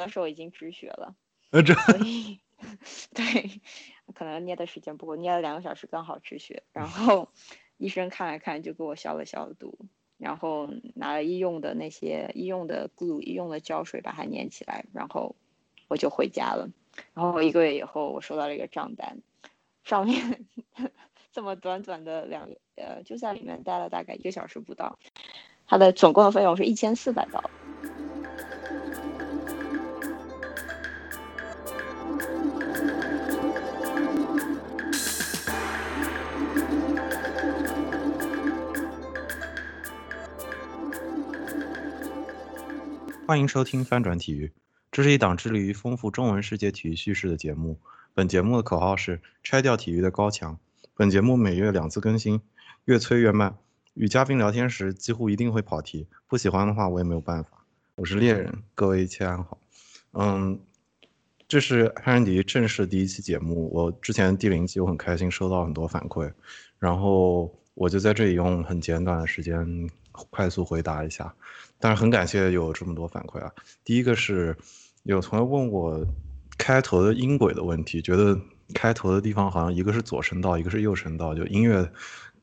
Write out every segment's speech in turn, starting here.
的时候已经止血了，呃，这所以 对，可能捏的时间不够，捏了两个小时刚好止血。然后医生看了看，就给我消了消毒，然后拿了医用的那些医用的 glue、医用的胶水把它粘起来，然后我就回家了。然后一个月以后，我收到了一个账单，上面 这么短短的两呃，就在里面待了大概一个小时不到，它的总共的费用是一千四百刀。欢迎收听翻转体育，这是一档致力于丰富中文世界体育叙事的节目。本节目的口号是拆掉体育的高墙。本节目每月两次更新，越催越慢。与嘉宾聊天时几乎一定会跑题，不喜欢的话我也没有办法。我是猎人，各位一切安好。嗯，这是翻转体育正式第一期节目。我之前第零期我很开心收到很多反馈，然后我就在这里用很简短的时间快速回答一下。但是很感谢有这么多反馈啊！第一个是有同学问我开头的音轨的问题，觉得开头的地方好像一个是左声道，一个是右声道，就音乐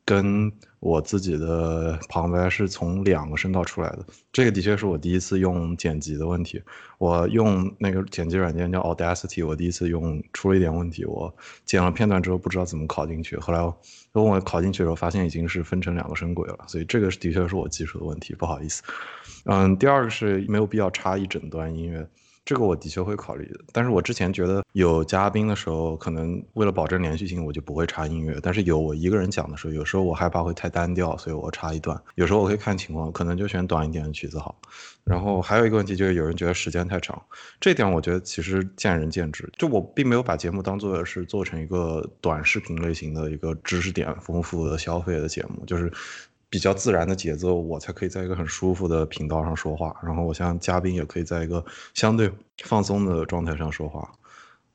跟我自己的旁白是从两个声道出来的。这个的确是我第一次用剪辑的问题，我用那个剪辑软件叫 Audacity，我第一次用出了一点问题，我剪了片段之后不知道怎么拷进去，后来等我拷进去的时候发现已经是分成两个声轨了，所以这个的确是我技术的问题，不好意思。嗯，第二个是没有必要插一整段音乐。这个我的确会考虑的，但是我之前觉得有嘉宾的时候，可能为了保证连续性，我就不会插音乐。但是有我一个人讲的时候，有时候我害怕会太单调，所以我插一段。有时候我会看情况，可能就选短一点的曲子好。然后还有一个问题就是，有人觉得时间太长，这点我觉得其实见仁见智。就我并没有把节目当做是做成一个短视频类型的一个知识点丰富的消费的节目，就是。比较自然的节奏，我才可以在一个很舒服的频道上说话。然后我像嘉宾也可以在一个相对放松的状态上说话。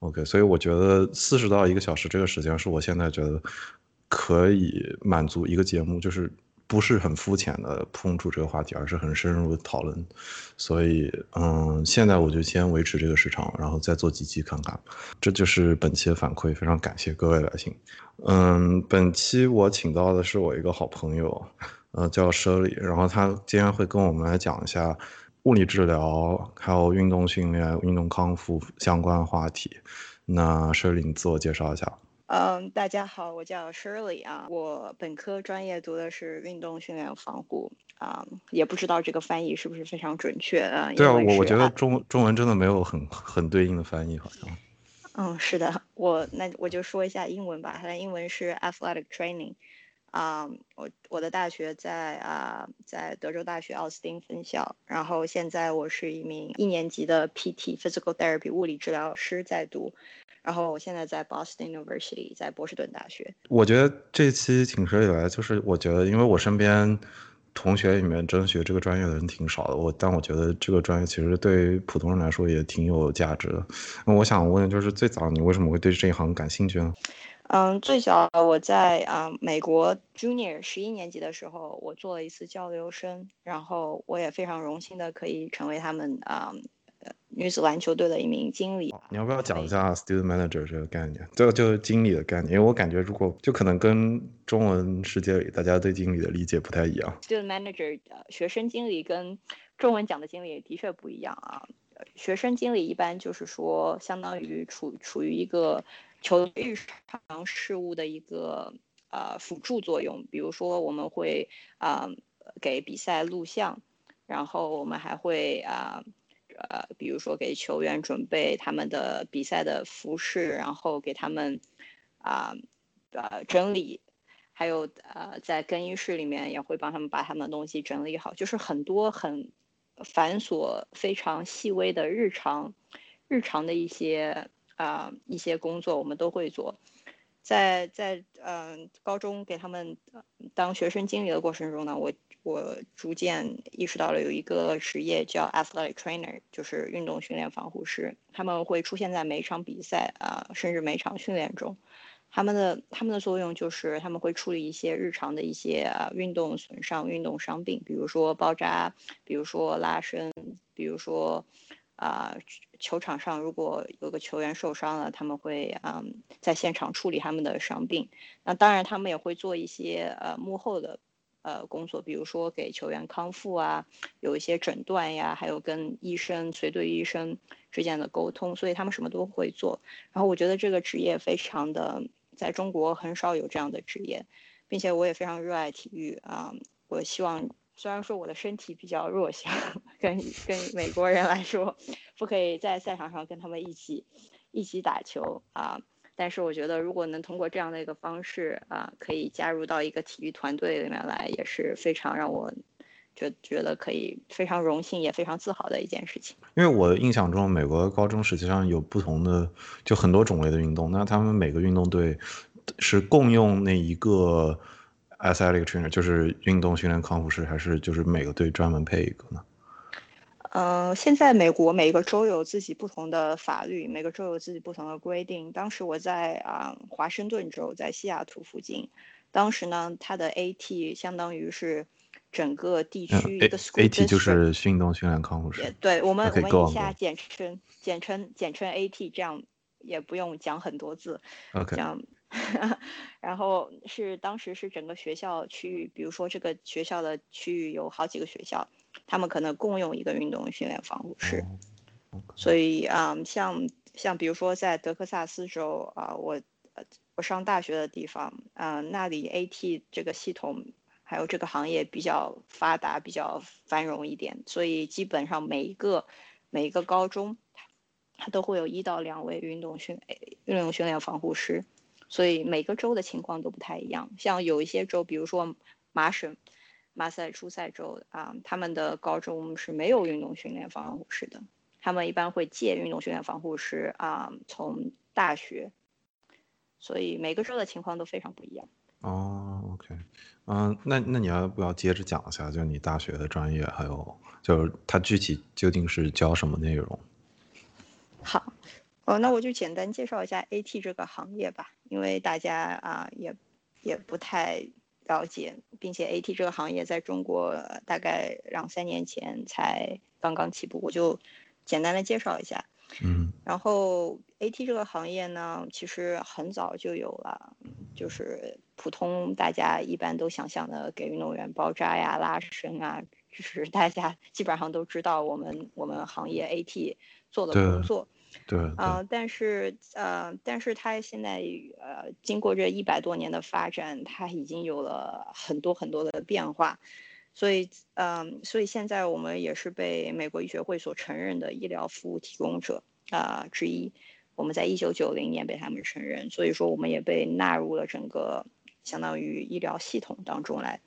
OK，所以我觉得四十到一个小时这个时间是我现在觉得可以满足一个节目，就是。不是很肤浅的碰触这个话题，而是很深入的讨论。所以，嗯，现在我就先维持这个时长，然后再做几期看看。这就是本期的反馈，非常感谢各位来信。嗯，本期我请到的是我一个好朋友，呃，叫舍里，然后他今天会跟我们来讲一下物理治疗，还有运动训练、运动康复相关话题。那舍里，你自我介绍一下。嗯，大家好，我叫 Shirley 啊，我本科专业读的是运动训练防护啊，也不知道这个翻译是不是非常准确啊。对啊，我我觉得中中文真的没有很很对应的翻译，好像。嗯，是的，我那我就说一下英文吧，它的英文是 athletic training。啊，我我的大学在啊在德州大学奥斯汀分校，然后现在我是一名一年级的 PT physical therapy 物理治疗师在读。然后我现在在 Boston University，在波士顿大学。我觉得这期请舍里来，就是我觉得，因为我身边同学里面真学这个专业的人挺少的，我但我觉得这个专业其实对于普通人来说也挺有价值的。那我想问，就是最早你为什么会对这一行感兴趣呢？嗯，最早我在啊美国 Junior 十一年级的时候，我做了一次交流生，然后我也非常荣幸的可以成为他们啊。女子篮球队的一名经理，你要不要讲一下 student manager 这个概念？这个就是经理的概念，因为我感觉如果就可能跟中文世界里大家对经理的理解不太一样。student manager 呃，学生经理跟中文讲的经理的确不一样啊。学生经理一般就是说，相当于处处于一个球队日常事务的一个呃辅助作用，比如说我们会啊给比赛录像，然后我们还会啊。呃，呃比如说给球员准备他们的比赛的服饰，然后给他们啊呃整理，还有呃在更衣室里面也会帮他们把他们东西整理好，就是很多很繁琐、非常细微的日常日常的一些啊一些工作，我们都会做。在在嗯高中给他们当学生经理的过程中呢，我。我逐渐意识到了有一个职业叫 athletic trainer，就是运动训练防护师。他们会出现在每场比赛啊，甚至每场训练中。他们的他们的作用就是他们会处理一些日常的一些啊运动损伤、运动伤病，比如说包扎，比如说拉伸，比如说啊球场上如果有个球员受伤了，他们会嗯在现场处理他们的伤病。那当然，他们也会做一些呃幕后的呃工作，比如说给球员康复啊，有一些诊断呀，还有跟医生随队医生之间的沟通，所以他们什么都会做。然后我觉得这个职业非常的，在中国很少有这样的职业，并且我也非常热爱体育啊，我希望。虽然说我的身体比较弱小，跟跟美国人来说，不可以在赛场上跟他们一起一起打球啊，但是我觉得如果能通过这样的一个方式啊，可以加入到一个体育团队里面来，也是非常让我觉觉得可以非常荣幸也非常自豪的一件事情。因为我印象中，美国高中实际上有不同的就很多种类的运动，那他们每个运动队是共用那一个。Athletic trainer 就是运动训练康复师，还是就是每个队专门配一个呢？呃，现在美国每个州有自己不同的法律，每个州有自己不同的规定。当时我在啊华盛顿州，在西雅图附近，当时呢，它的 AT 相当于是整个地区一个 AT 就是运动训练康复师。对我们我们以下简称简称简称 AT，这样也不用讲很多字。OK。这样。然后是当时是整个学校区域，比如说这个学校的区域有好几个学校，他们可能共用一个运动训练防护室。所以啊，像像比如说在德克萨斯州啊，我我上大学的地方啊，那里 AT 这个系统还有这个行业比较发达，比较繁荣一点，所以基本上每一个每一个高中，它都会有一到两位运动训运动训练防护师。所以每个州的情况都不太一样，像有一些州，比如说麻省、马赛诸塞州啊，他们的高中是没有运动训练防护室的，他们一般会借运动训练防护师啊，从大学。所以每个州的情况都非常不一样。哦，OK，嗯，那那你要不要接着讲一下，就你大学的专业，还有就是它具体究竟是教什么内容？好。哦，那我就简单介绍一下 AT 这个行业吧，因为大家啊也也不太了解，并且 AT 这个行业在中国大概两三年前才刚刚起步，我就简单的介绍一下。嗯，然后 AT 这个行业呢，其实很早就有了，就是普通大家一般都想象的给运动员包扎呀、拉伸啊，就是大家基本上都知道我们我们行业 AT 做的工作。对啊，但是呃，但是它现在呃，经过这一百多年的发展，它已经有了很多很多的变化，所以嗯，所以现在我们也是被美国医学会所承认的医疗服务提供者啊之一。我们在一九九零年被他们承认，所以说我们也被纳入了整个相当于医疗系统当中来。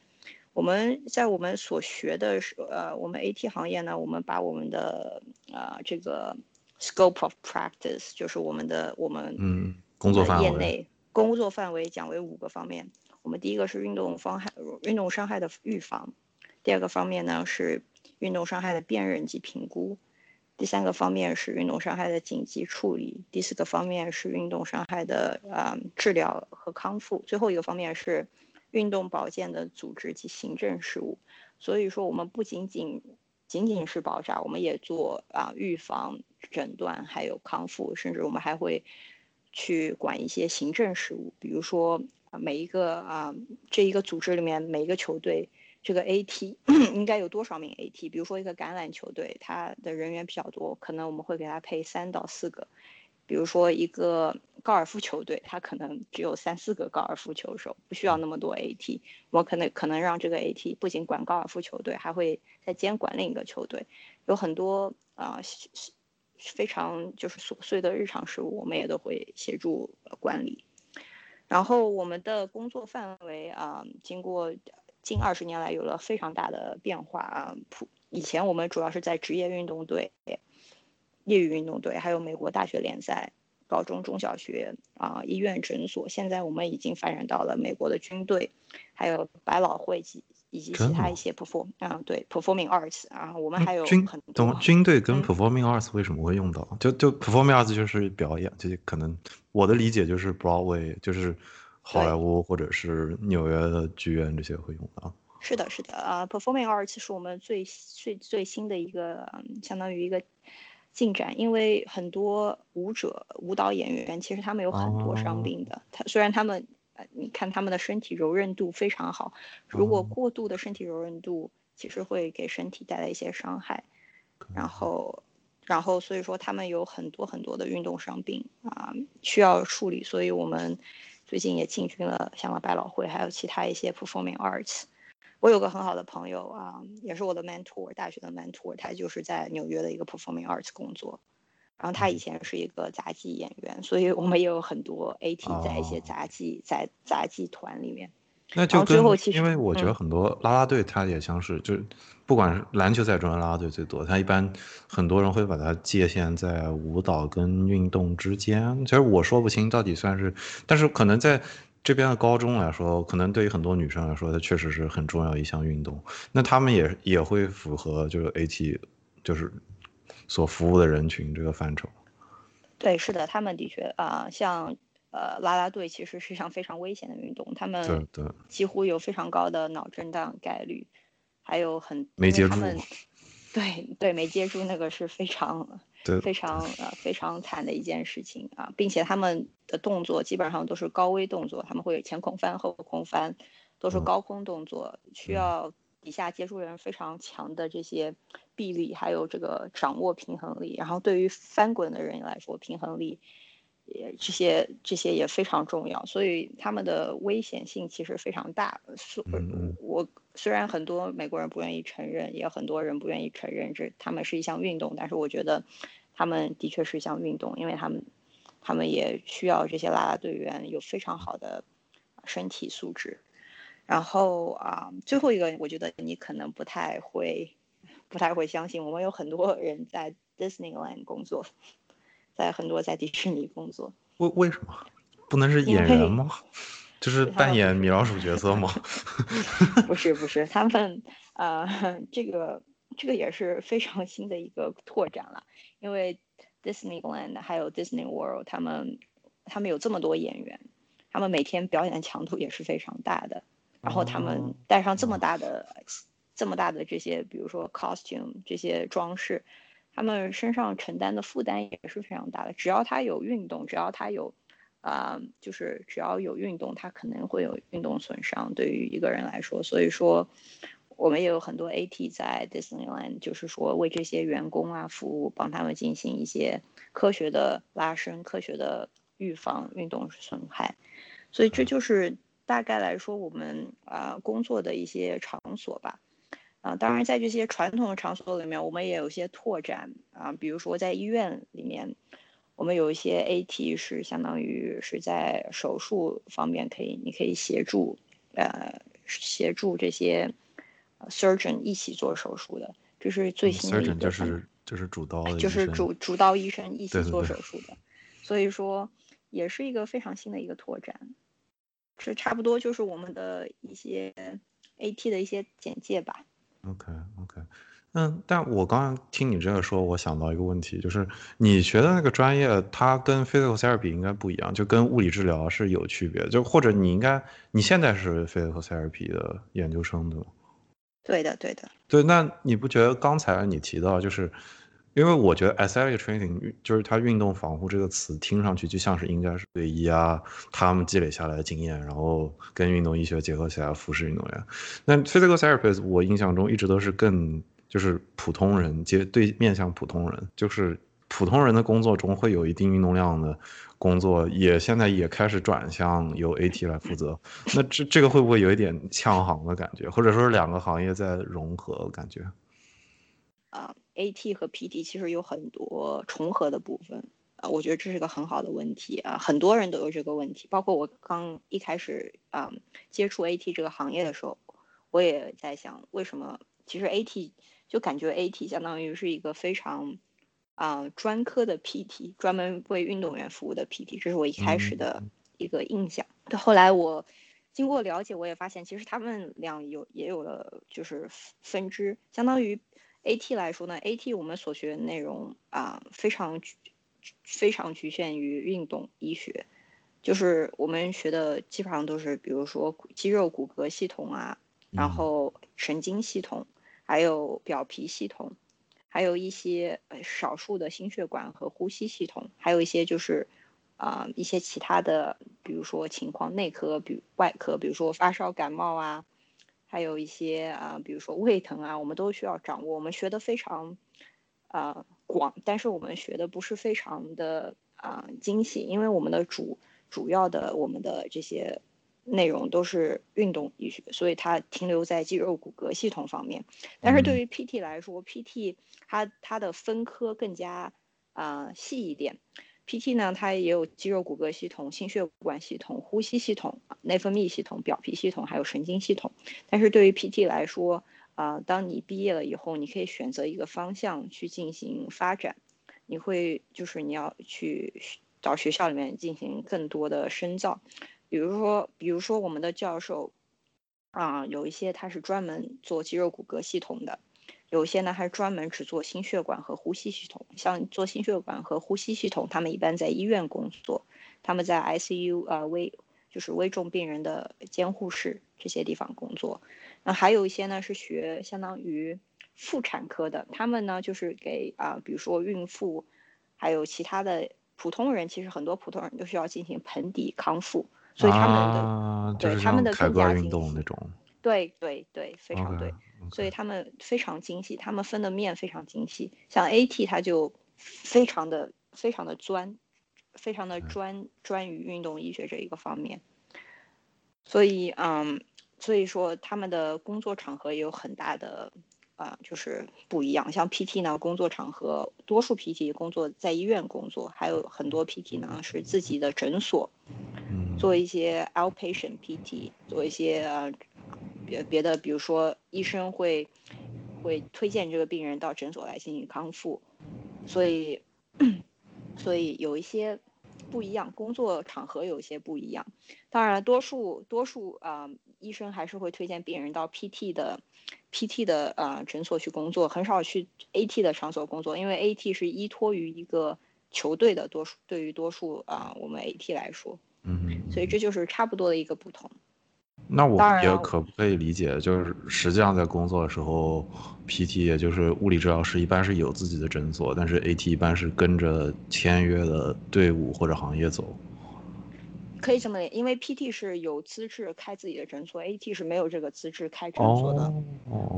我们在我们所学的是呃，我们 AT 行业呢，我们把我们的啊这个。Scope of practice 就是我们的我们嗯工作范围，业内工作范围讲为五个方面。我们第一个是运动方害运动伤害的预防，第二个方面呢是运动伤害的辨认及评估，第三个方面是运动伤害的紧急处理，第四个方面是运动伤害的呃治疗和康复，最后一个方面是运动保健的组织及行政事务。所以说，我们不仅仅仅仅是包扎，我们也做啊预防、诊断，还有康复，甚至我们还会去管一些行政事务，比如说每一个啊这一个组织里面每一个球队这个 AT 应该有多少名 AT？比如说一个橄榄球队，它的人员比较多，可能我们会给他配三到四个。比如说一个高尔夫球队，他可能只有三四个高尔夫球手，不需要那么多 AT。我可能可能让这个 AT 不仅管高尔夫球队，还会再监管另一个球队。有很多啊，非常就是琐碎的日常事务，我们也都会协助管理。然后我们的工作范围啊，经过近二十年来有了非常大的变化啊。普以前我们主要是在职业运动队。业余运动队，还有美国大学联赛、高中、中小学啊、医院、诊所。现在我们已经发展到了美国的军队，还有百老汇及以及其他一些 perform 啊，对 performing arts 啊，我们还有军懂军队跟 performing arts 为什么会用到？就就 performing arts 就是表演，就是可能我的理解就是 Broadway，就是好莱坞或者是纽约的剧院这些会用到。是的，是的啊，performing arts 是我们最最最新的一个，相当于一个。进展，因为很多舞者、舞蹈演员其实他们有很多伤病的。他虽然他们，呃，你看他们的身体柔韧度非常好，如果过度的身体柔韧度，其实会给身体带来一些伤害。然后，然后所以说他们有很多很多的运动伤病啊，需要处理。所以我们最近也进军了香港百老汇，还有其他一些 performing arts。我有个很好的朋友啊，也是我的 mentor，大学的 mentor，他就是在纽约的一个 performing arts 工作，然后他以前是一个杂技演员，所以我们也有很多 AT 在一些杂技在杂技团里面。那就跟因为我觉得很多啦啦队他也像是，就是不管是篮球赛中的啦啦队最多，他一般很多人会把它界限在舞蹈跟运动之间。其实我说不清到底算是，但是可能在。这边的高中来说，可能对于很多女生来说，它确实是很重要一项运动。那他们也也会符合就是 AT，就是所服务的人群这个范畴。对，是的，他们的确啊，像呃啦啦队其实是一项非常危险的运动，他们几乎有非常高的脑震荡概率，还有很没接住。对对，没接住那个是非常。非常呃非常惨的一件事情啊，并且他们的动作基本上都是高危动作，他们会前空翻后空翻，都是高空动作，需要底下接触人非常强的这些臂力，还有这个掌握平衡力。然后对于翻滚的人来说，平衡力也这些这些也非常重要，所以他们的危险性其实非常大。所我虽然很多美国人不愿意承认，也很多人不愿意承认这他们是一项运动，但是我觉得。他们的确是一项运动，因为他们，他们也需要这些啦啦队员有非常好的身体素质。然后啊，最后一个，我觉得你可能不太会，不太会相信，我们有很多人在 Disneyland 工作，在很多在迪士尼工作。为为什么不能是演员吗？就是扮演米老鼠角色吗？不是不是，他们呃，这个这个也是非常新的一个拓展了。因为 Disneyland 还有 Disney World，他们他们有这么多演员，他们每天表演的强度也是非常大的。然后他们带上这么大的、这么大的这些，比如说 costume 这些装饰，他们身上承担的负担也是非常大的。只要他有运动，只要他有啊，就是只要有运动，它可能会有运动损伤。对于一个人来说，所以说。我们也有很多 AT 在 Disneyland，就是说为这些员工啊服务，帮他们进行一些科学的拉伸、科学的预防运动损害。所以这就是大概来说我们啊工作的一些场所吧。啊，当然在这些传统的场所里面，我们也有一些拓展啊，比如说在医院里面，我们有一些 AT 是相当于是在手术方面可以，你可以协助呃协助这些。surgeon 一起做手术的，这是最新的一个，就是就是主刀，就是主主刀医生一起做手术的，所以说也是一个非常新的一个拓展，这差不多就是我们的一些 AT 的一些简介吧。OK OK，嗯，但我刚刚听你这个说，我想到一个问题，就是你学的那个专业，它跟 physical therapy 应该不一样，就跟物理治疗是有区别，就或者你应该你现在是 physical therapy 的研究生对吗？对的，对的，对。那你不觉得刚才你提到，就是因为我觉得 athletic training 就是它运动防护这个词听上去就像是应该是队医啊，他们积累下来的经验，然后跟运动医学结合起来服侍运动员。那 physical therapist 我印象中一直都是更就是普通人接对面向普通人，就是普通人的工作中会有一定运动量的。工作也现在也开始转向由 AT 来负责，那这这个会不会有一点呛行的感觉，或者说是两个行业在融合感觉？啊，AT 和 PT 其实有很多重合的部分啊，我觉得这是个很好的问题啊，很多人都有这个问题，包括我刚一开始啊接触 AT 这个行业的时候，我也在想为什么，其实 AT 就感觉 AT 相当于是一个非常。啊，专科的 PT，专门为运动员服务的 PT，这是我一开始的一个印象。后来我经过了解，我也发现其实他们俩有也有了就是分支。相当于 AT 来说呢，AT 我们所学的内容啊，非常非常局限于运动医学，就是我们学的基本上都是比如说肌肉骨骼系统啊，然后神经系统，还有表皮系统。还有一些呃少数的心血管和呼吸系统，还有一些就是啊一些其他的，比如说情况内科，比外科，比如说发烧感冒啊，还有一些啊比如说胃疼啊，我们都需要掌握。我们学的非常啊广，但是我们学的不是非常的啊精细，因为我们的主主要的我们的这些。内容都是运动医学，所以它停留在肌肉骨骼系统方面。但是对于 PT 来说，PT 它它的分科更加啊细一点。PT 呢，它也有肌肉骨骼系统、心血管系统、呼吸系统、内分泌系统、表皮系统，还有神经系统。但是对于 PT 来说，啊，当你毕业了以后，你可以选择一个方向去进行发展。你会就是你要去到学校里面进行更多的深造。比如说，比如说我们的教授，啊，有一些他是专门做肌肉骨骼系统的，有一些呢还专门只做心血管和呼吸系统。像做心血管和呼吸系统，他们一般在医院工作，他们在 ICU 啊危就是危重病人的监护室这些地方工作。那还有一些呢是学相当于妇产科的，他们呢就是给啊，比如说孕妇，还有其他的普通人，其实很多普通人都需要进行盆底康复。所以他们的对他们的更加精细，对对对，非常对。所以他们非常精细，他们分的面非常精细。像 AT，它就非常的非常的专，非常的专专于运动医学这一个方面。所以，嗯，所以说他们的工作场合也有很大的。啊，就是不一样。像 PT 呢，工作场合多数 PT 工作在医院工作，还有很多 PT 呢是自己的诊所，做一些 outpatient PT，做一些呃别别的，比如说医生会会推荐这个病人到诊所来进行康复，所以 所以有一些不一样，工作场合有一些不一样。当然，多数多数啊，医生还是会推荐病人到 PT 的。PT 的呃诊所去工作，很少去 AT 的场所工作，因为 AT 是依托于一个球队的多数，对于多数啊我们 AT 来说，嗯，所以这就是差不多的一个不同。那我也可不可以理解，就是实际上在工作的时候，PT 也就是物理治疗师一般是有自己的诊所，但是 AT 一般是跟着签约的队伍或者行业走。可以这么理因为 PT 是有资质开自己的诊所，AT 是没有这个资质开诊所的。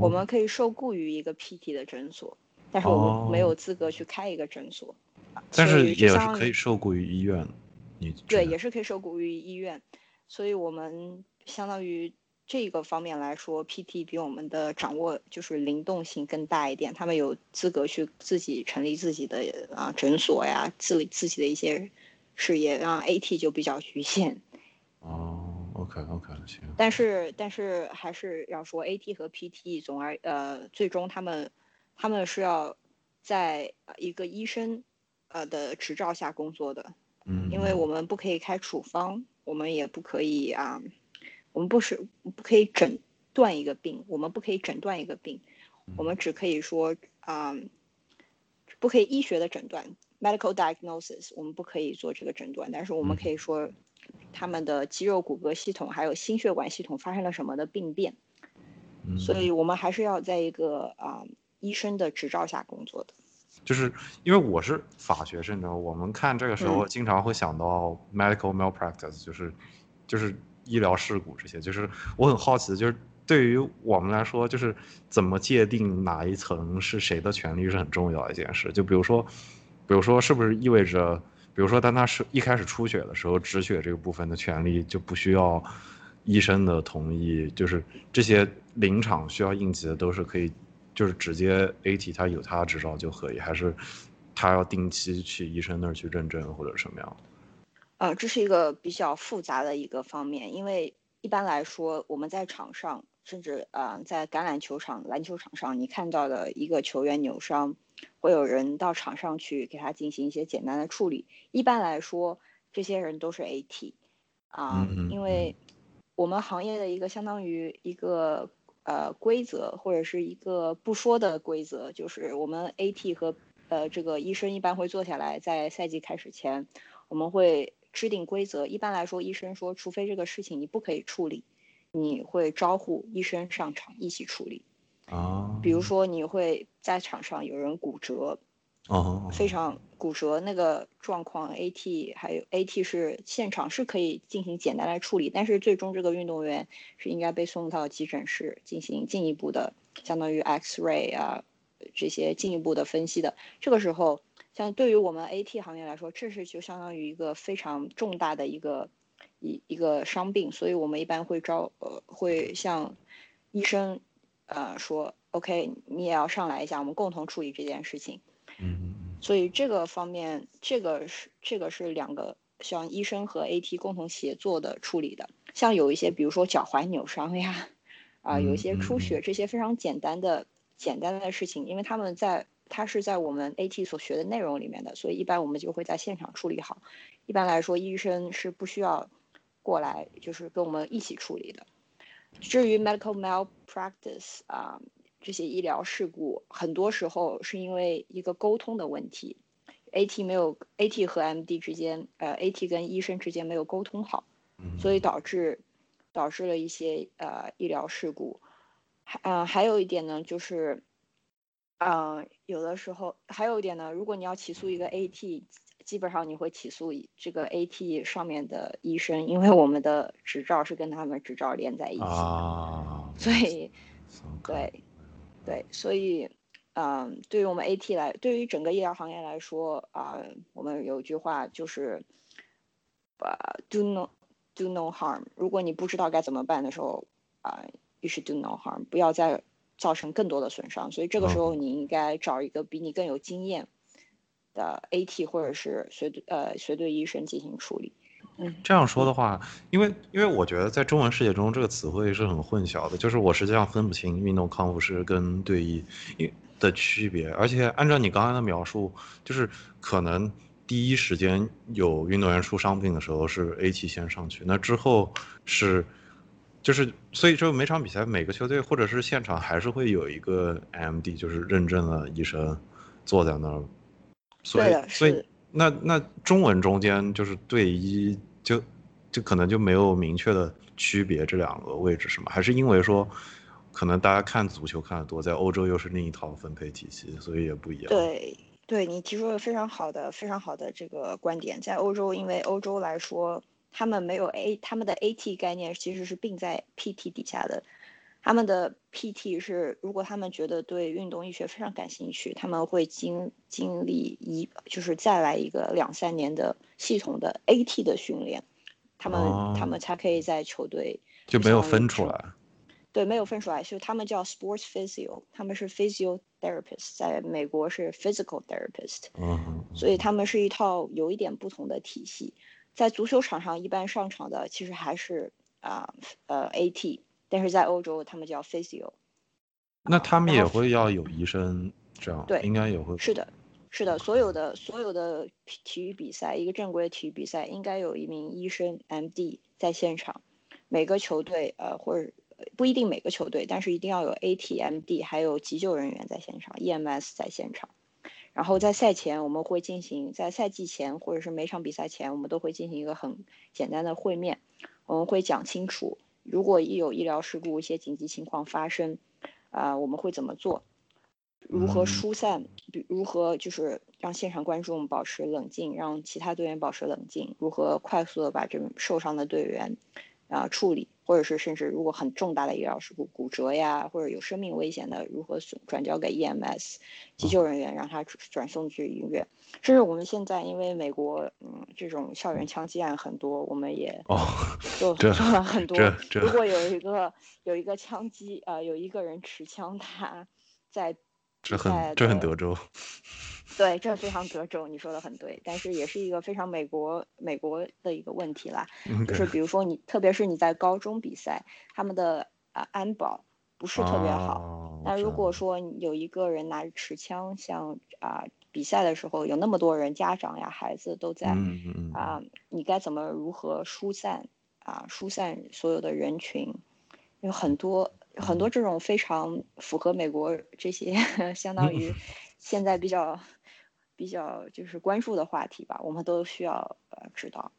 我们可以受雇于一个 PT 的诊所，但是我们没有资格去开一个诊所。但是也是可以受雇于医院，你对，也是可以受雇于医院。所以我们相当于这个方面来说，PT 比我们的掌握就是灵动性更大一点。他们有资格去自己成立自己的啊诊所呀，自自己的一些。事业，然后 AT 就比较局限。哦，OK OK，行。但是但是还是要说 AT 和 PT，总而呃，最终他们他们是要在一个医生呃的执照下工作的。嗯。因为我们不可以开处方，我们也不可以啊，我们不是不可以诊断一个病，我们不可以诊断一个病，我们只可以说啊，不可以医学的诊断。Medical diagnosis，我们不可以做这个诊断，但是我们可以说他们的肌肉骨骼系统还有心血管系统发生了什么的病变，所以我们还是要在一个啊医生的执照下工作的。就是因为我是法学生你知道，我们看这个时候经常会想到 medical malpractice，就是就是医疗事故这些。就是我很好奇的，就是对于我们来说，就是怎么界定哪一层是谁的权利是很重要的一件事。就比如说。比如说，是不是意味着，比如说，当他是一开始出血的时候，止血这个部分的权利就不需要医生的同意，就是这些临场需要应急的都是可以，就是直接 AT 他有他的执照就可以，还是他要定期去医生那儿去认证或者什么样？呃，这是一个比较复杂的一个方面，因为一般来说我们在场上，甚至呃在橄榄球场、篮球场上，你看到的一个球员扭伤。会有人到场上去给他进行一些简单的处理。一般来说，这些人都是 AT，啊，因为我们行业的一个相当于一个呃规则或者是一个不说的规则，就是我们 AT 和呃这个医生一般会坐下来，在赛季开始前，我们会制定规则。一般来说，医生说，除非这个事情你不可以处理，你会招呼医生上场一起处理。啊，比如说你会在场上有人骨折，哦，非常骨折那个状况，AT 还有 AT 是现场是可以进行简单的处理，但是最终这个运动员是应该被送到急诊室进行进一步的，相当于 X-ray 啊这些进一步的分析的。这个时候，像对于我们 AT 行业来说，这是就相当于一个非常重大的一个一一个伤病，所以我们一般会招呃会向医生呃说，OK，你也要上来一下，我们共同处理这件事情。嗯所以这个方面，这个是这个是两个像医生和 AT 共同协作的处理的。像有一些，比如说脚踝扭伤呀，啊，有一些出血这些非常简单的简单的事情，因为他们在他是在我们 AT 所学的内容里面的，所以一般我们就会在现场处理好。一般来说，医生是不需要过来，就是跟我们一起处理的。至于 medical malpractice 啊。这些医疗事故很多时候是因为一个沟通的问题，AT 没有 AT 和 MD 之间，呃，AT 跟医生之间没有沟通好，所以导致导致了一些呃医疗事故。还呃还有一点呢，就是，呃，有的时候还有一点呢，如果你要起诉一个 AT，基本上你会起诉这个 AT 上面的医生，因为我们的执照是跟他们执照连在一起，啊，所以对。对，所以，嗯，对于我们 AT 来，对于整个医疗行业来说，啊、我们有一句话就是，呃，do no do no harm。如果你不知道该怎么办的时候，啊、you should do no harm，不要再造成更多的损伤。所以这个时候你应该找一个比你更有经验的 AT 或者是随队呃随队医生进行处理。嗯，这样说的话，因为因为我觉得在中文世界中，这个词汇是很混淆的，就是我实际上分不清运动康复师跟队医因的区别，而且按照你刚才的描述，就是可能第一时间有运动员出伤病的时候是 AT 先上去，那之后是就是所以就每场比赛每个球队或者是现场还是会有一个 MD，就是认证的医生坐在那儿，所以所以那那中文中间就是对一就就可能就没有明确的区别这两个位置是吗？还是因为说可能大家看足球看的多，在欧洲又是另一套分配体系，所以也不一样。，对，对你提出了非常好的、非常好的这个观点。在欧洲，因为欧洲来说，他们没有 A，他们的 AT 概念其实是并在 PT 底下的。他们的 PT 是，如果他们觉得对运动医学非常感兴趣，他们会经经历一，就是再来一个两三年的系统的 AT 的训练，他们、他哦们才可以在球队就没有分出来。对，没有分出来，就他们叫 sports physio，他们是 physiotherapist，在美国是 physical therapist，嗯，所以他们是一套有一点不同的体系。在足球场上，一般上场的其实还是啊呃 AT，但是在欧洲他们叫 physio。那他们也会要有医生这样，对应该也会。是的，是的，所有的所有的体体育比赛，一个正规的体育比赛应该有一名医生 MD 在现场。每个球队呃或者呃不一定每个球队，但是一定要有 AT、MD，还有急救人员在现场，EMS 在现场。然后在赛前我们会进行，在赛季前或者是每场比赛前，我们都会进行一个很简单的会面，我们会讲清楚，如果一有医疗事故、一些紧急情况发生，啊、我们会怎么做，如何嗯。疏散，比如何就是让现场观众保持冷静，让其他队员保持冷静，如何快速的把这种受伤的队员啊、处理，或者是甚至如果很重大的医疗事故，骨折呀，或者有生命危险的，如何送转交给 EMS 急救人员，让他转转送至医院。甚至我们现在因为美国嗯这种校园枪击案很多，我们也哦，做 做了很多如果有一个有一个枪击，呃，有一个人持枪，他在这很这很德州。对，这非常德州，你说的很对，但是也是一个非常美国美国的一个问题啦。就是比如说你，特别是你在高中比赛，他们的啊、安保不是特别好。哦那如果说有一个人拿着持枪，像啊、比赛的时候有那么多人，家长呀、孩子都在，啊、你该怎么如何疏散啊、疏散所有的人群？有很多很多这种非常符合美国这些 相当于现在比较比较就是关注的话题吧，我们都需要呃知道。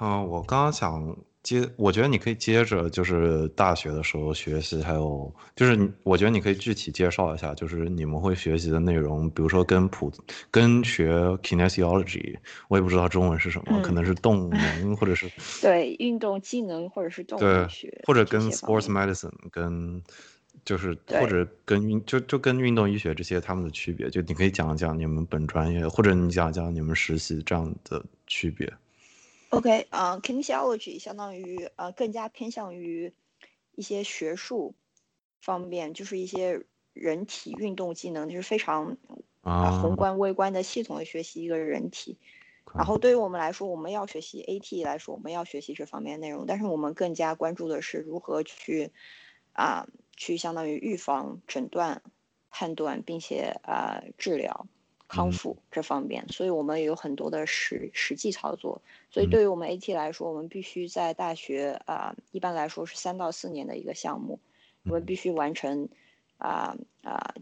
嗯，我刚刚想接，我觉得你可以接着就是大学的时候学习，还有就是你，我觉得你可以具体介绍一下，就是你们会学习的内容，比如说跟普跟学 kinesiology，我也不知道中文是什么，可能是动能或者是 对运动技能或者是动对学，或者跟 sports medicine 跟就是或者跟运就就跟运动医学这些他们的区别，就你可以讲讲你们本专业，或者你讲讲你们实习这样的区别。OK，啊，kinesiology 相当于呃更加偏向于一些学术方面，就是一些人体运动技能，就是非常啊宏观微观的系统的学习一个人体。然后对于我们来说，我们要学习 AT 来说，我们要学习这方面内容，但是我们更加关注的是如何去啊去相当于预防、诊断、判断，并且啊治疗。康复这方面，所以我们有很多的实实际操作。所以对于我们 AT 来说，我们必须在大学啊，一般来说是三到四年的一个项目，我们必须完成啊啊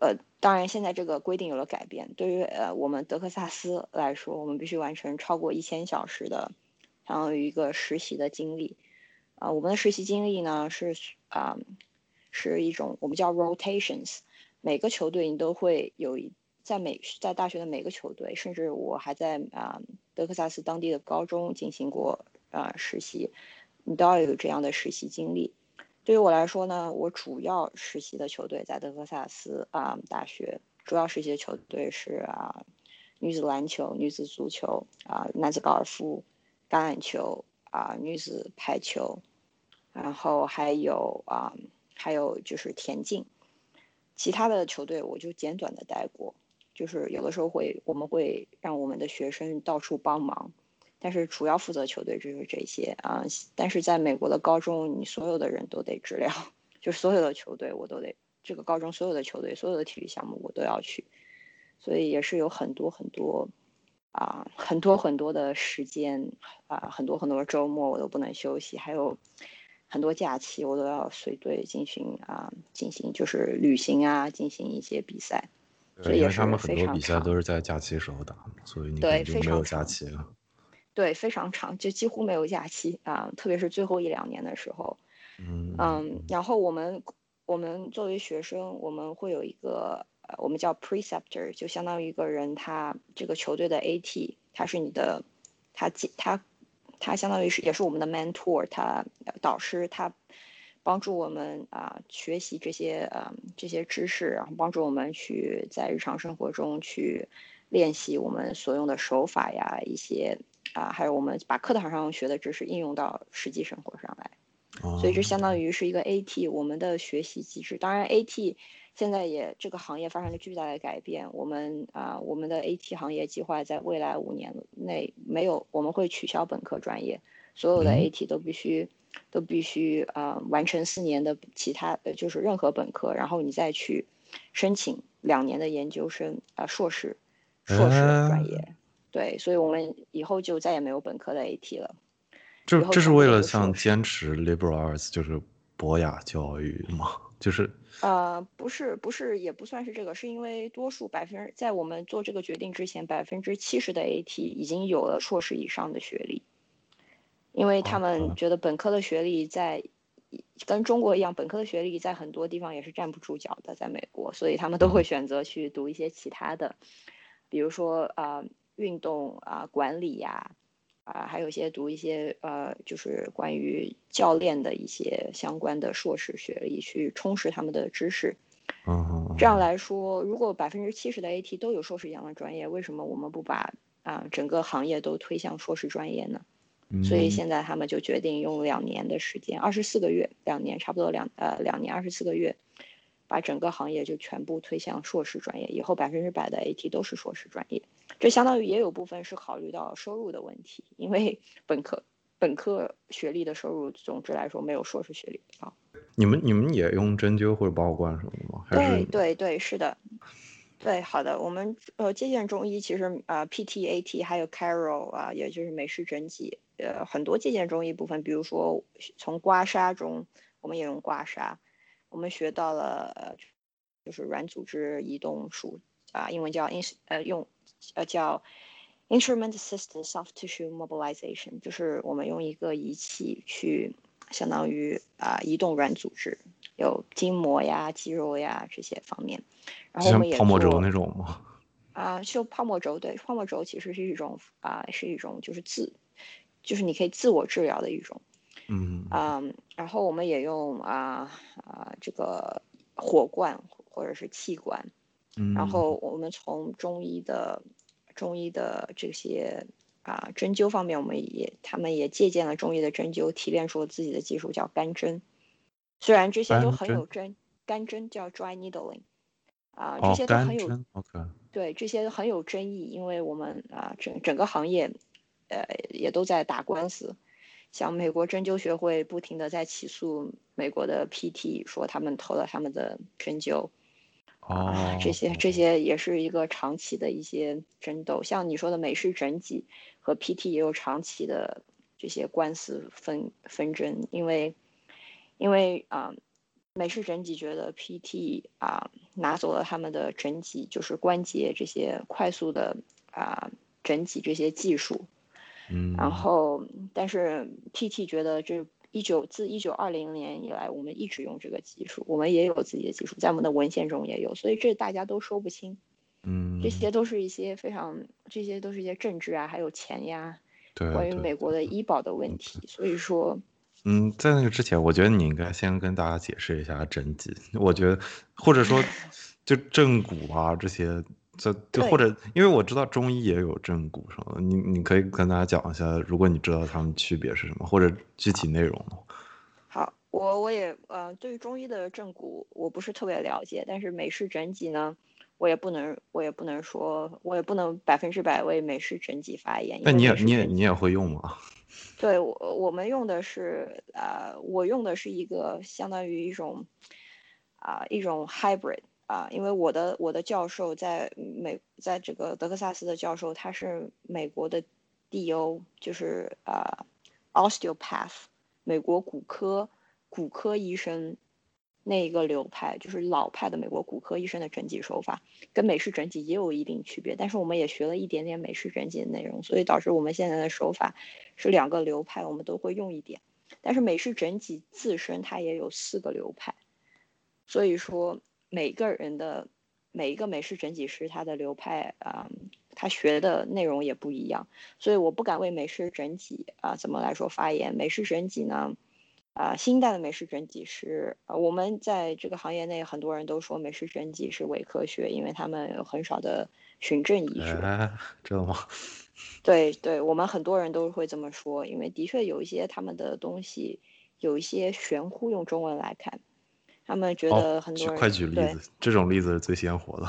呃，当然现在这个规定有了改变。对于呃我们德克萨斯来说，我们必须完成超过一千小时的相当于一个实习的经历。啊，我们的实习经历呢是啊是一种我们叫 rotations，每个球队你都会有一。在每在大学的每个球队，甚至我还在啊德克萨斯当地的高中进行过啊实习，你都要有这样的实习经历。对于我来说呢，我主要实习的球队在德克萨斯啊大学，主要实习的球队是啊女子篮球、女子足球啊男子高尔夫、橄榄球啊女子排球，然后还有啊还有就是田径，其他的球队我就简短的带过。就是有的时候会，我们会让我们的学生到处帮忙，但是主要负责球队就是这些啊。但是在美国的高中，你所有的人都得治疗，就所有的球队我都得，这个高中所有的球队、所有的体育项目我都要去，所以也是有很多很多啊，很多很多的时间啊，很多很多周末我都不能休息，还有很多假期我都要随队进行啊，进行就是旅行啊，进行一些比赛。对，因为他们很多比赛都是在假期时候打，所以你对就没有假期了。对，非常长，就几乎没有假期啊，特别是最后一两年的时候。嗯嗯，然后我们我们作为学生，我们会有一个呃，我们叫 preceptor，就相当于一个人，他这个球队的 AT，他是你的，他他他相当于是也是我们的 mentor，他导师他。帮助我们啊学习这些呃这些知识，然后帮助我们去在日常生活中去练习我们所用的手法呀，一些啊还有我们把课堂上学的知识应用到实际生活上来。所以这相当于是一个 AT 我们的学习机制。当然 AT 现在也这个行业发生了巨大的改变。我们啊我们的 AT 行业计划在未来五年内没有我们会取消本科专业，所有的 AT 都必须。都必须呃完成四年的其他呃就是任何本科，然后你再去申请两年的研究生啊硕士硕士专业，对，所以我们以后就再也没有本科的 AT 了。这这是为了像坚持 liberal arts 就是博雅教育吗？就是呃不是不是也不算是这个，是因为多数百分在我们做这个决定之前，百分之七十的 AT 已经有了硕士以上的学历。因为他们觉得本科的学历在跟中国一样，本科的学历在很多地方也是站不住脚的，在美国，所以他们都会选择去读一些其他的，比如说啊运动啊管理呀啊，还有一些读一些呃就是关于教练的一些相关的硕士学历，去充实他们的知识。嗯，这样来说，如果百分之七十的 AT 都有硕士一样的专业，为什么我们不把啊整个行业都推向硕士专业呢？所以现在他们就决定用两年的时间，二十四个月，两年差不多两呃两年二十四个月，把整个行业就全部推向硕士专业，以后百分之百的 AT 都是硕士专业。这相当于也有部分是考虑到收入的问题，因为本科本科学历的收入，总之来说没有硕士学历高。你们你们也用针灸或者拔罐什么的吗？对对对，是的。对，好的，我们呃接见中医其实呃 PT、AT 还有 Carol 啊，也就是美式整脊。呃，很多借鉴中医部分，比如说从刮痧中，我们也用刮痧，我们学到了呃，就是软组织移动术啊，英文叫 ins 呃用呃叫 instrument assisted soft tissue mobilization，就是我们用一个仪器去相当于啊移动软组织，有筋膜呀、肌肉呀这些方面。然后我们也像泡沫轴做那种吗？啊，就泡沫轴，对，泡沫轴其实是一种啊，是一种就是自，就是你可以自我治疗的一种。嗯啊，然后我们也用啊啊这个火罐或者是气罐，嗯，然后我们从中医的中医的这些啊针灸方面，我们也他们也借鉴了中医的针灸，提炼出了自己的技术，叫干针。虽然这些都很有针，干针叫 dry needling，啊，这哦些都很有对，这些很有争议，因为我们啊，整整个行业，呃，也都在打官司。像美国针灸学会不停的在起诉美国的 PT，说他们偷了他们的针灸啊，哦，这些这些也是一个长期的一些争斗。像你说的美式整脊和 PT 也有长期的这些官司纷纷争，因为因为啊，美式整脊觉得 PT 啊拿走了他们的整脊，就是关节这些快速的啊整脊这些技术，嗯，然后但是 PT 觉得这一九自一九二零年以来，我们一直用这个技术，我们也有自己的技术，在我们的文献中也有，所以这大家都说不清，嗯，这些都是一些非常，这些都是一些政治啊，还有钱呀，对对关于美国的医保的问题，所以说。嗯，在那个之前，我觉得你应该先跟大家解释一下针灸。我觉得，或者说，就正骨啊这些，这就或者，因为我知道中医也有正骨什么的，你你可以跟大家讲一下，如果你知道它们区别是什么，或者具体内容的话。好，我我也呃，对于中医的正骨我不是特别了解，但是美式整脊呢，我也不能我也不能说，我也不能百分之百为美式整脊发言。那你也你也你也会用吗？对我我们用的是呃，我用的是一个相当于一种啊、一种 hybrid 啊、因为我的我的教授在美在这个德克萨斯的教授他是美国的 DO，就是啊、osteopath，美国骨科骨科医生那一个流派，就是老派的美国骨科医生的整脊手法，跟美式整脊也有一定区别，但是我们也学了一点点美式整脊的内容，所以导致我们现在的手法是两个流派，我们都会用一点。但是美式整脊自身它也有四个流派，所以说每个人的每一个美式整脊师他的流派啊、他学的内容也不一样，所以我不敢为美式整脊啊、怎么来说发言。美式整脊呢？啊、新一代的美式整脊师，呃，我们在这个行业内很多人都说美式整脊是伪科学，因为他们有很少的循证医学。哎，知道吗？对对，我们很多人都会这么说，因为的确有一些他们的东西有一些玄乎，用中文来看，他们觉哦得很多人、举快举例对子，这种例子是最鲜活的。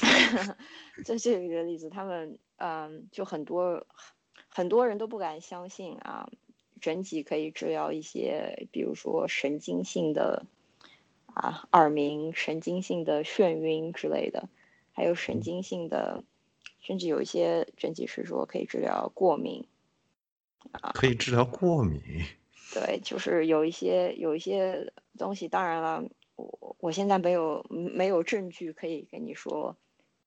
这这一个例子，他们嗯，就很多很多人都不敢相信啊，整脊可以治疗一些，比如说神经性的啊耳鸣、神经性的眩晕之类的，还有神经性的，甚至有一些整脊师说可以治疗过敏。啊可以治疗过敏。对，就是有一些有一些东西，当然了，我我现在没有没有证据可以跟你说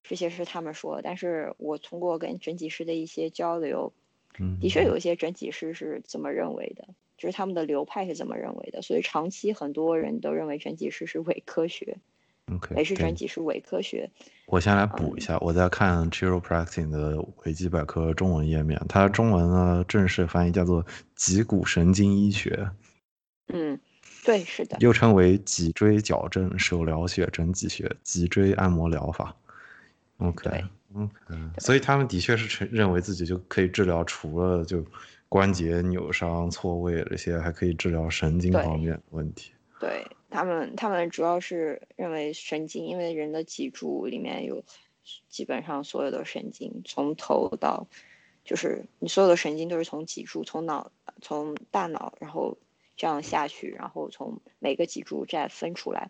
这些是他们说，但是我通过跟整脊师的一些交流，嗯，的确有一些整脊师是这么认为的，就是他们的流派是这么认为的，所以长期很多人都认为整脊师是伪科学，OK，美式对整脊是伪科学。我先来补一下，我在看 Chiropractic 的维基百科中文页面，它中文呢正式翻译叫做脊骨神经医学，嗯，对，是的，又称为脊椎矫正手疗学整脊学、脊椎按摩疗法。OK，对 OK，所以他们的确是承认为自己就可以治疗除了就关节扭伤、错位这些，还可以治疗神经方面的问题。对他们，他们主要是认为神经，因为人的脊柱里面有基本上所有的神经，从头到就是你所有的神经都是从脊柱、从脑、从大脑，然后这样下去，然后从每个脊柱再分出来。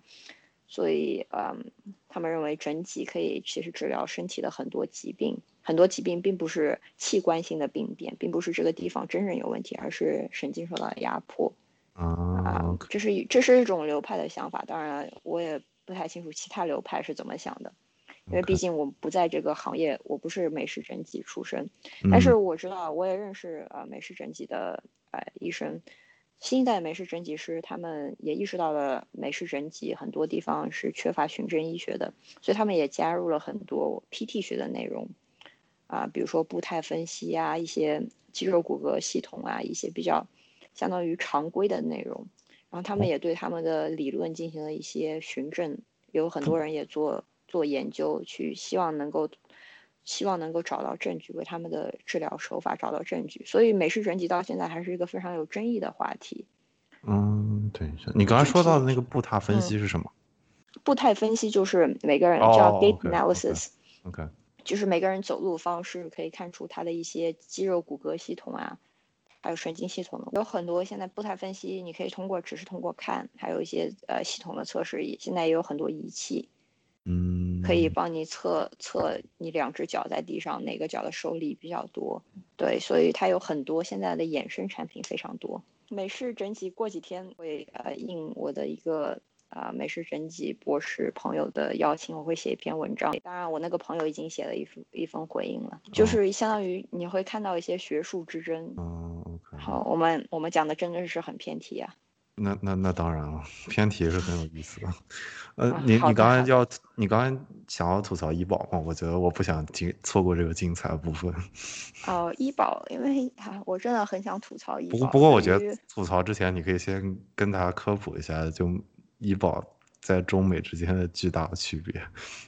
所以，嗯，他们认为整脊可以其实治疗身体的很多疾病，很多疾病并不是器官性的病变，并不是这个地方真人有问题，而是神经受到了压迫。啊这是这是一种流派的想法，当然，我也不太清楚其他流派是怎么想的，因为毕竟我不在这个行业，我不是美式整脊出身，但是我知道，我也认识呃美式整脊的呃医生，新一代美式整脊师他们也意识到了美式整脊很多地方是缺乏循证医学的，所以他们也加入了很多 PT 学的内容，啊，比如说步态分析啊，一些肌肉骨骼系统啊，一些比较相当于常规的内容，然后他们也对他们的理论进行了一些循证，有很多人也做。做研究，去希望能够，希望能够找到证据，为他们的治疗手法找到证据。所以美式整脊到现在还是一个非常有争议的话题。嗯，等一下，你刚才说到的那个步态分析是什么？步态分析就是每个人叫 gait analysis，OK，就是每个人走路方式可以看出他的一些肌肉骨骼系统啊，还有神经系统的。有很多现在步态分析，你可以通过只是通过看，还有一些呃系统的测试，现在也有很多仪器。嗯，可以帮你测测你两只脚在地上哪个脚的受力比较多，对，所以它有很多现在的衍生产品非常多。美式整脊过几天会呃应我的一个啊美式整脊博士朋友的邀请，我会写一篇文章。当然，我那个朋友已经写了一封一封回应了，就是相当于你会看到一些学术之争。嗯，好，我们我们讲的真的是很偏题啊。那那那当然了，偏题是很有意思的。呃，你你刚才要你刚才想要吐槽医保吗？我觉得我不想精错过这个精彩部分。哦，医保，因为啊，我真的很想吐槽医保。不过不过，我觉得吐槽之前，你可以先跟大家科普一下，就医保在中美之间的巨大的区别。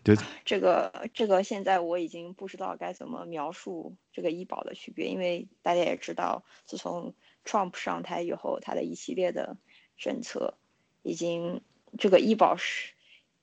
就这 个这个，现在我已经不知道该怎么描述这个医保的区别，因为大家也知道，自从 Trump 上台以后，他的一系列的。政策已经这个医保是，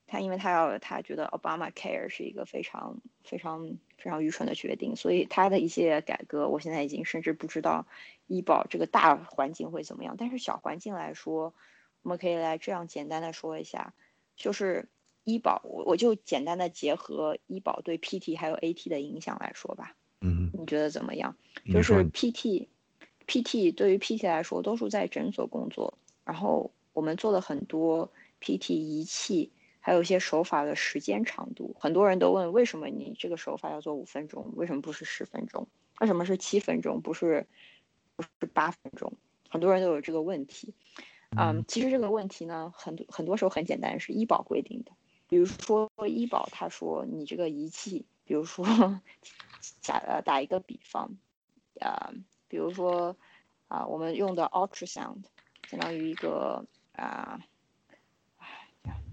他因为他要他觉得 Obama Care 是一个非常非常非常愚蠢的决定，所以他的一些改革，我现在已经甚至不知道医保这个大环境会怎么样。但是小环境来说，我们可以来这样简单的说一下，就是医保，我我就简单的结合医保对 PT 还有 AT 的影响来说吧。嗯，你觉得怎么样？就是 PT，PT 对于 PT 来说，多数在诊所工作。然后我们做了很多 PT 仪器，还有一些手法的时间长度，很多人都问为什么你这个手法要做五分钟，为什么不是十分钟？为什么是七分钟，不是不是八分钟？很多人都有这个问题。嗯，其实这个问题呢，很多很多时候很简单，是医保规定的。比如说医保他说你这个仪器，比如说假呃打一个比方，呃，比如说啊我们用的 ultrasound。相当于一个啊，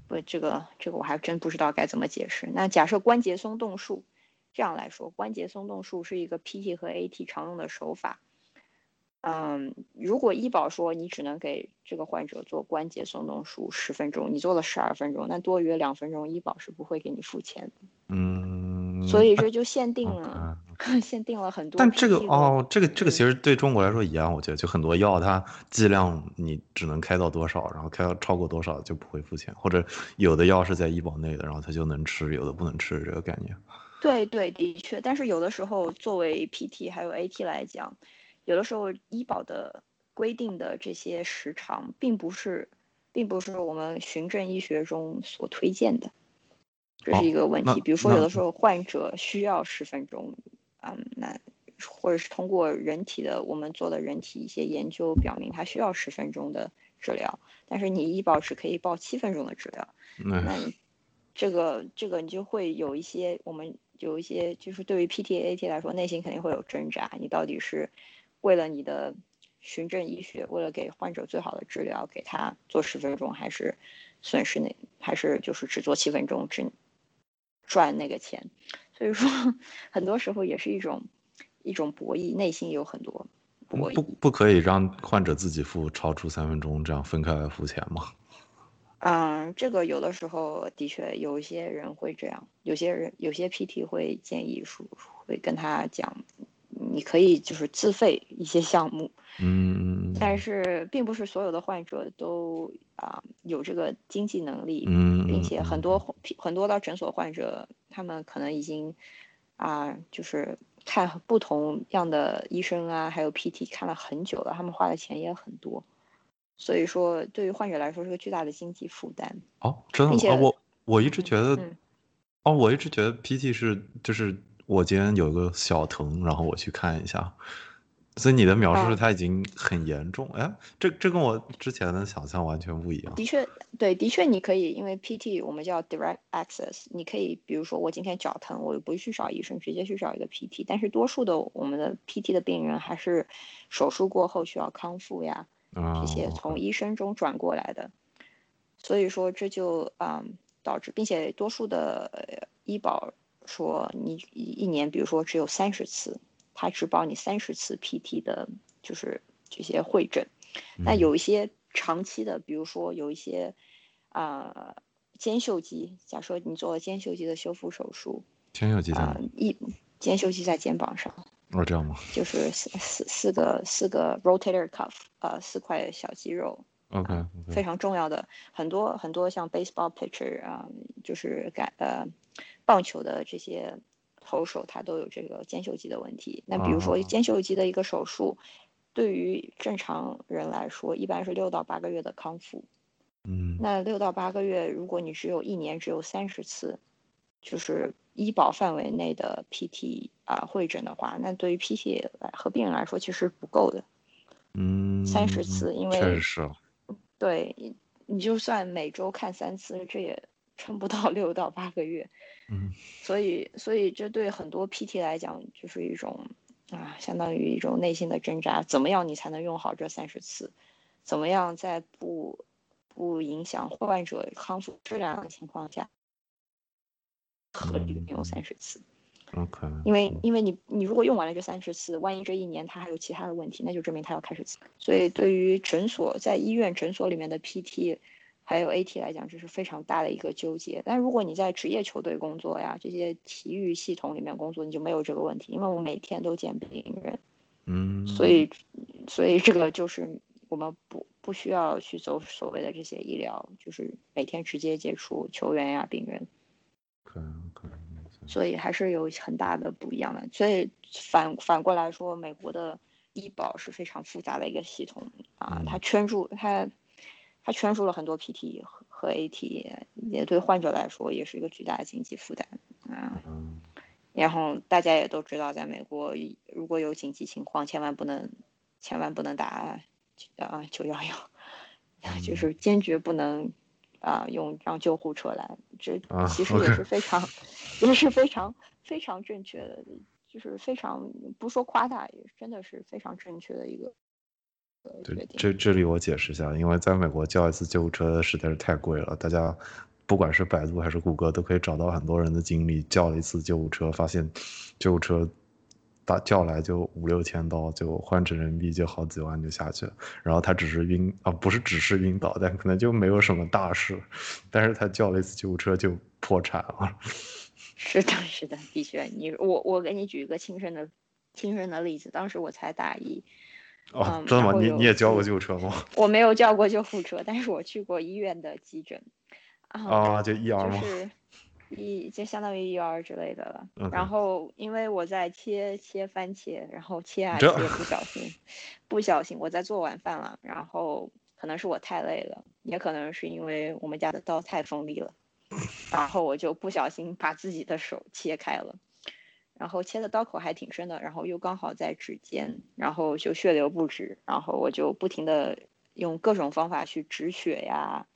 不，这个这个我还真不知道该怎么解释。那假设关节松动术，这样来说，关节松动术是一个 PT 和 AT 常用的手法。嗯，如果医保说你只能给这个患者做关节松动术十分钟，你做了十二分钟，那多余两分钟医保是不会给你付钱的。嗯，所以这就限定了。限定了很多，但这个哦，这个这个其实对中国来说一样，我觉得就很多药它剂量你只能开到多少，然后开到超过多少就不会付钱，或者有的药是在医保内的，然后它就能吃，有的不能吃，这个概念。对对，的确，但是有的时候作为 PT 还有 AT 来讲，有的时候医保的规定的这些时长，并不是，并不是我们循证医学中所推荐的，这是一个问题。比如说有的时候患者需要十分钟。嗯，那或者是通过人体的我们做的人体一些研究表明，他需要十分钟的治疗，但是你医保只可以报七分钟的治疗，那你 这个这个你就会有一些我们有一些就是对于 PTAT 来说，内心肯定会有挣扎，你到底是为了你的循证医学，为了给患者最好的治疗，给他做十分钟，还是损失那还是就是只做七分钟，只赚那个钱。所以说，很多时候也是一种一种博弈，内心有很多博弈。不不可以让患者自己付超出三分钟，这样分开来付钱吗？嗯，这个有的时候的确有一些人会这样，有些人有些 PT 会建议说，会跟他讲，你可以就是自费一些项目。嗯，但是并不是所有的患者都啊有这个经济能力，嗯，并且很多很多到诊所患者。他们可能已经啊，就是看不同样的医生啊，还有 PT 看了很久了，他们花的钱也很多，所以说对于患者来说是个巨大的经济负担。哦，真的吗？我我一直觉得哦，我一直觉得 PT 是就是我今天有个小疼，然后我去看一下。所以你的描述是它已经很严重，哎，这这跟我之前的想象完全不一样。的确，对，的确你可以，因为 PT 我们叫 direct access，你可以，比如说我今天脚疼，我不去找医生，直接去找一个 PT。但是多数的我们的 PT 的病人还是手术过后需要康复呀，这些从医生中转过来的。所以说这就嗯导致，并且多数的医保说你一年，比如说只有三十次。他只保你三十次 PT 的，就是这些会诊。那有一些长期的，比如说有一些啊肩袖肌，假设你做了肩袖肌的修复手术，肩袖肌啊一肩袖肌在肩膀上，哦这样吗？就是四四四个四个 rotator cuff，呃四块小肌肉，OK，非常重要的很多很多像 baseball pitcher 啊，就是改呃棒球的这些。投手他都有这个肩袖肌的问题。那比如说肩袖肌的一个手术，对于正常人来说，一般是六到八个月的康复。嗯，那六到八个月，如果你只有一年只有三十次，就是医保范围内的 PT 啊会诊的话，那对于 PT 来和病人来说其实不够的。嗯，三十次，因为确实，对，你就算每周看三次，这也撑不到 六到八个月。嗯，所以，所以这对很多 PT 来讲就是一种啊，相当于一种内心的挣扎。怎么样你才能用好这三十次？怎么样在不不影响患者康复质量的情况下，合理用三十次？OK。因为，因为你你如果用完了这三十次，万一这一年他还有其他的问题，那就证明他要开始。所以，对于诊所在医院诊所里面的 PT。还有 AT 来讲，这是非常大的一个纠结。但如果你在职业球队工作呀，这些体育系统里面工作，你就没有这个问题，因为我每天都见病人，嗯，所以，所以这个就是我们不不需要去走所谓的这些医疗，就是每天直接接触球员呀、病人，可能可能，所以还是有很大的不一样的。所以反反过来说，美国的医保是非常复杂的一个系统啊，它圈住它。它圈出了很多 PT 和和 AT，也对患者来说也是一个巨大的经济负担啊。然后大家也都知道，在美国如果有紧急情况，千万不能，千万不能打啊九幺幺，就是坚决不能啊用让救护车来。这其实也是非常，也是非常非常正确的，就是非常不说夸大，也真的是非常正确的一个。对，这这里我解释一下，因为在美国叫一次救护车实在是太贵了。大家不管是百度还是谷歌，都可以找到很多人的经历，叫了一次救护车，发现救护车打叫来就五六千刀，就换成人民币就好几万就下去了。然后他只是晕啊，不是只是晕倒，但可能就没有什么大事，但是他叫了一次救护车就破产了。是的，是的，的确，你我我给你举一个亲身的亲身的例子，当时我才大一。哦，真的吗？你你也叫过救护车吗？我没有叫过救护车，但是我去过医院的急诊。啊，就 ER 吗？就是一就相当于 ER 之类的了。然后因为我在切切番茄，然后切啊切，不小心，不小心我在做晚饭了，然后可能是我太累了，也可能是因为我们家的刀太锋利了，然后我就不小心把自己的手切开了。然后切的刀口还挺深的，然后又刚好在指尖，然后就血流不止，然后我就不停的用各种方法去止血呀，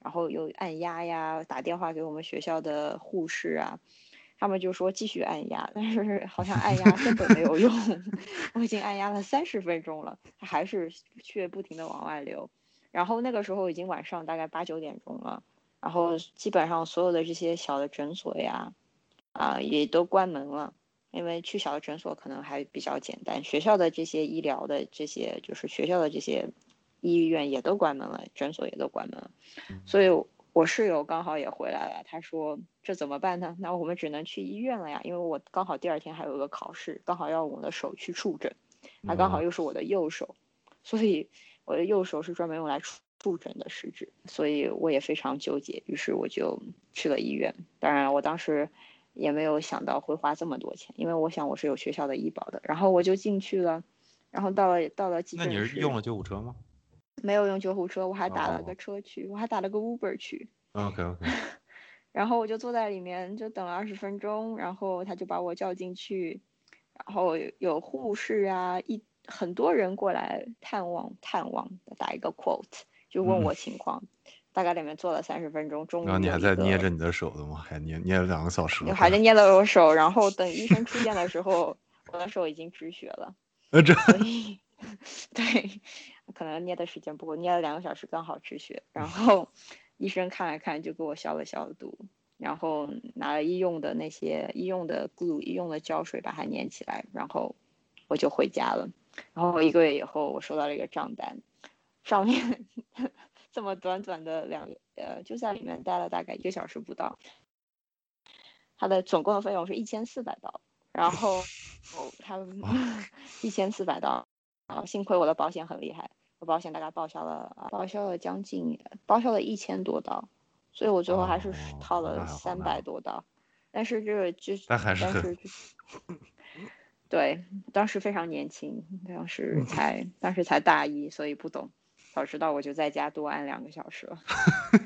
然后又按压呀，打电话给我们学校的护士啊，他们就说继续按压，但是好像按压根本没有用，我已经按压了三十分钟了，它还是血不停的往外流，然后那个时候已经晚上大概八九点钟了，然后基本上所有的这些小的诊所呀，啊也都关门了。因为去小的诊所可能还比较简单，学校的这些医疗的这些，就是学校的这些医院也都关门了，诊所也都关门了，所以我室友刚好也回来了，他说这怎么办呢？那我们只能去医院了呀，因为我刚好第二天还有个考试，刚好要我的手去触诊，他刚好又是我的右手，所以我的右手是专门用来触触诊的食指，所以我也非常纠结，于是我就去了医院，当然我当时。也没有想到会花这么多钱，因为我想我是有学校的医保的，然后我就进去了，然后到了到了急诊室。那你是用了救护车吗？没有用救护车，我还打了个车去，我还打了个 Uber 去。OK OK。然后我就坐在里面就等了二十分钟，然后他就把我叫进去，然后有护士啊，一很多人过来探望探望，打一个 quote 就问我情况。大概里面坐了三十分钟，中午。然后你还在捏着你的手的吗？还捏捏了两个小时。还在捏着我手，然后等医生出现的时 候，我的手已经止血了。呃，这。对，可能捏的时间不够，捏了两个小时刚好止血。然后医生看了看，就给我消了消毒，然后拿了医用的那些医用的 glue、医用的胶水把它粘起来，然后我就回家了。然后一个月以后，我收到了一个账单，上面。这么短短的两呃，就在里面待了大概一个小时不到，他的总共的费用是一千四百刀，然后 哦，他一千四百刀，啊，幸亏我的保险很厉害，我保险大概报销了报销了将近报销了一千多刀，所以我最后还是掏了三百多刀，但是这个就是但还是 对，当时非常年轻，当时 才当时才大一，所以不懂。早知道我就在家多按两个小时了。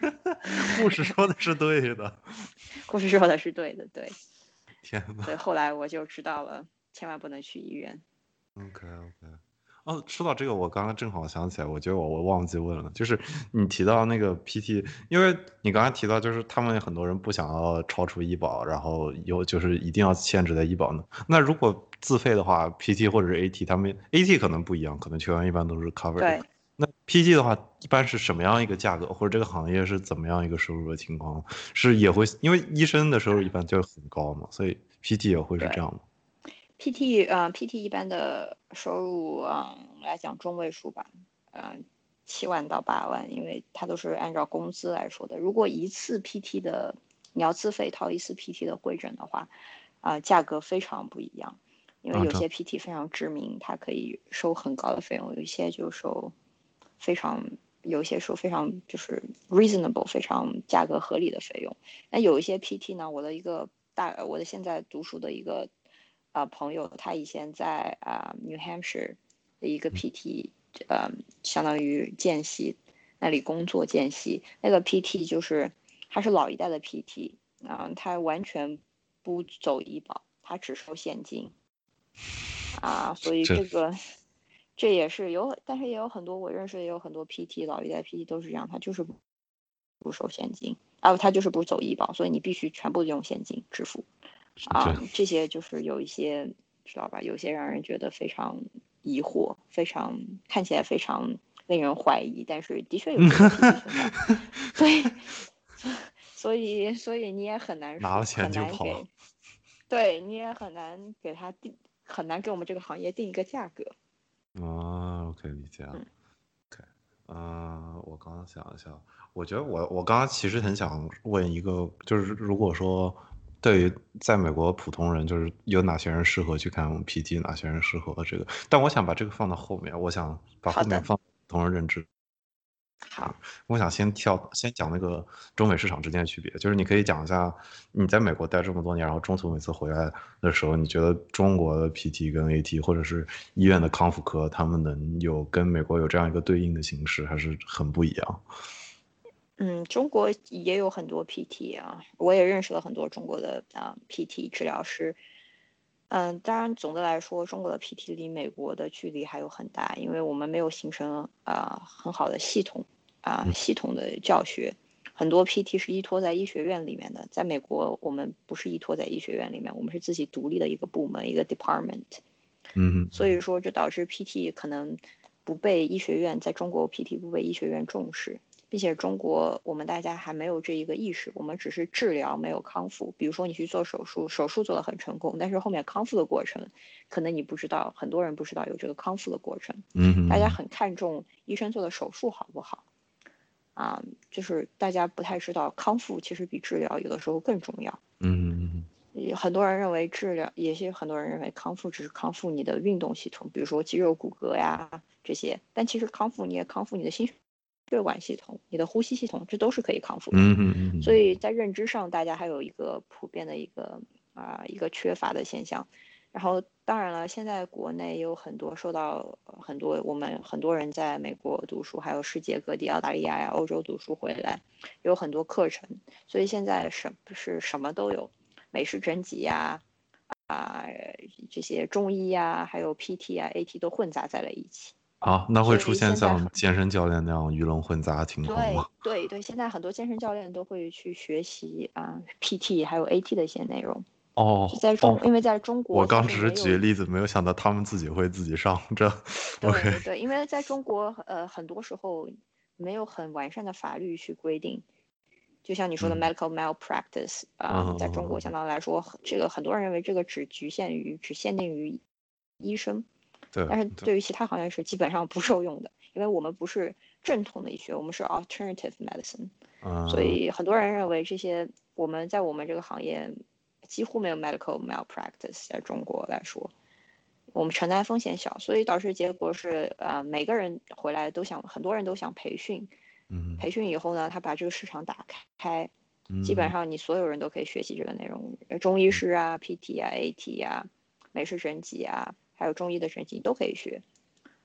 故事说的是对的，故事说的是对的，对。天呐。对，后来我就知道了，千万不能去医院。OK OK。哦，说到这个，我刚刚正好想起来，我觉得我我忘记问了，就是你提到那个 PT，因为你刚才提到就是他们很多人不想要超出医保，然后有就是一定要限制在医保呢。那如果自费的话，PT 或者是 AT，他们 AT 可能不一样，可能球员一般都是 cover。对。那 PG 的话，一般是什么样一个价格，或者这个行业是怎么样一个收入的情况？是也会因为医生的收入一般就很高嘛，所以 PT 也会是这样吗？PT 呃，PT 一般的收入啊来讲中位数吧，嗯，七万到八万，因为它都是按照工资来说的。如果一次 PT 的你要自费掏一次 PT 的会诊的话，啊，价格非常不一样，因为有些 PT 非常知名，它可以收很高的费用，有一些就收。非常有一些说非常就是 reasonable 非常价格合理的费用，那有一些 PT 呢，我的一个大我的现在读书的一个啊朋友，他以前在啊 New Hampshire 的一个 PT，呃，相当于见习那里工作见习，那个 PT 就是他是老一代的 PT 啊，他完全不走医保，他只收现金啊，所以这个。这也是有，但是也有很多我认识的也有很多 PT 老一代 PT 都是这样，他就是不收现金啊，他就是不走医保，所以你必须全部用现金支付啊。这些就是有一些知道吧？有些让人觉得非常疑惑，非常看起来非常令人怀疑，但是的确有这个存在。所以，所以，所以你也很难拿了钱就跑，对，你也很难给他定，很难给我们这个行业定一个价格。哦，OK，理解啊。OK，嗯，我刚刚想一下，我觉得我我刚刚其实很想问一个，就是如果说对于在美国普通人，就是有哪些人适合去看 PT，哪些人适合这个，但我想把这个放到后面，我想把后面放普通人认知。好，我想先跳，先讲那个中美市场之间的区别，就是你可以讲一下你在美国待这么多年，然后中途每次回来的时候，你觉得中国的 PT 跟 AT 或者是医院的康复科，他们能有跟美国有这样一个对应的形式，还是很不一样？嗯，中国也有很多 PT 啊，我也认识了很多中国的啊 PT 治疗师。嗯，当然，总的来说，中国的 PT 离美国的距离还有很大，因为我们没有形成啊很好的系统啊系统的教学，很多 PT 是依托在医学院里面的，在美国我们不是依托在医学院里面，我们是自己独立的一个部门一个 department，嗯，所以说这导致 PT 可能不被医学院在中国 PT 不被医学院重视。并且中国，我们大家还没有这一个意识，我们只是治疗，没有康复。比如说你去做手术，手术做得很成功，但是后面康复的过程，可能你不知道，很多人不知道有这个康复的过程。嗯，大家很看重医生做的手术好不好，啊，就是大家不太知道康复其实比治疗有的时候更重要。嗯，很多人认为治疗，也是很多人认为康复只是康复你的运动系统，比如说肌肉骨骼呀这些，但其实康复你也康复你的心。血管系统、你的呼吸系统，这都是可以康复的。嗯嗯嗯。所以在认知上，大家还有一个普遍的一个啊一个缺乏的现象。然后当然了，现在国内有很多受到很多我们很多人在美国读书，还有世界各地澳大利亚呀、欧洲读书回来，有很多课程，所以现在什是什么都有，美式整脊呀，啊这些中医呀，还有 PT 啊、AT 都混杂在了一起。啊，那会出现像健身教练那样鱼龙混杂的情况吗？对对，现在很多健身教练都会去学习啊 PT 还有 AT 的一些内容。哦在中，哦，因为在中国，我刚只是举例子，没有想到他们自己会自己上这。对对对，因为在中国，呃，很多时候没有很完善的法律去规定，就像你说的嗯 medical malpractice 啊、嗯在中国嗯相当来说，这个很多人认为这个只局限于只限定于医生，对，但是对。对于其他行业是基本上不受用的，因为我们不是正统的医学，我们是 alternative medicine，嗯，所以很多人认为这些我们在我们这个行业几乎没有 medical malpractice，在中国来说，我们承担风险小，所以导致结果是，呃，每个人回来都想，很多人都想培训，嗯，培训以后呢，他把这个市场打开，基本嗯上你所有人都可以学习这个内容，呃中医师啊、PT 啊、AT 啊、美式神级啊，还有中医的整脊都可以学。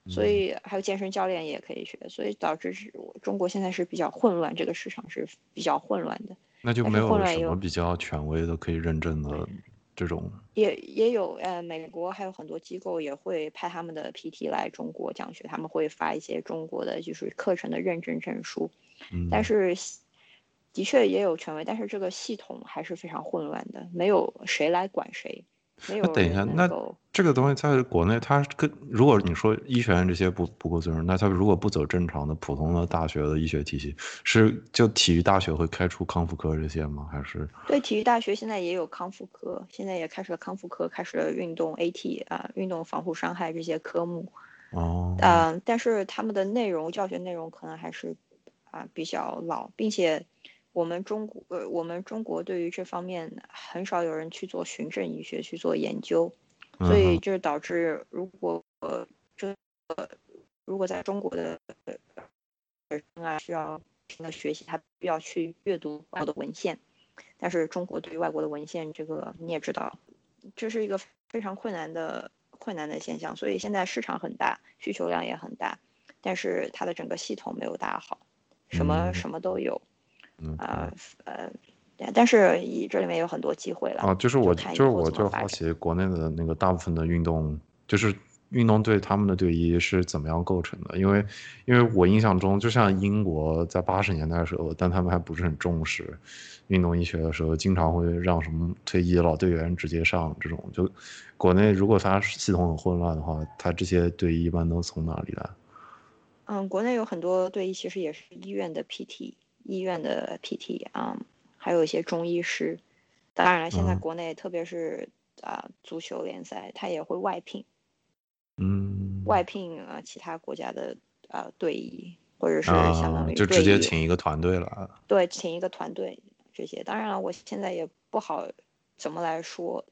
所嗯以还有健身教练也可以学，所以导致是中国现在是比较混乱，这个市场是比较混乱的。那就没有什么比较权威的可以认证的这种。也也有呃，美国还有很多机构也会派他们的 PT 来中国讲学，他们会发一些中国的就是课程的认证证书，嗯，但是的确也有权威，但是这个系统还是非常混乱的，没有谁来管谁，没有那等一下，那这个东西在国内，它跟如果你说医学院这些不不够尊重，那它如果不走正常的普通的大学的医学体系，是就体育大学会开出康复科这些吗？还是对体育大学现在也有康复科，现在也开始了康复科，开始了运动 AT 啊、运动防护伤害这些科目。哦，嗯、但是他们的内容教学内容可能还是啊、比较老，并且我们中国呃我们中国对于这方面很少有人去做循证医学去做研究，所以嗯这导致如果呃这个如果在中国的呃学生啊需要不停的学习，他必要去阅读外国的文献，但是中国对于外国的文献这个你也知道，这是一个非常困难的困难的现象，所以现在市场很大，需求量也很大，但是它的整个系统没有搭好，什么嗯。什么都有，嗯啊呃，对但是以这里面有很多机会了啊，就是我就是我就好奇国内的那个大部分的运动，就是运动队他们的队医是怎么样构成的？因为因为我印象中，就像英国在八十年代的时候，但他们还不是很重视运动医学的时候，经常会让什么退役的老队员直接上这种。就国内如果他系统很混乱的话，他这些队医一般都从哪里来？嗯，国内有很多队医其实也是医院的 PT，医院的 PT 啊、还有一些中医师。当然了，现在嗯国内特别是啊、足球联赛，他也会外聘嗯，外聘啊、其他国家的啊、队医，或者是相当啊，于就直接请一个团队了。对，请一个团队这些。当然了，我现在也不好怎么来说，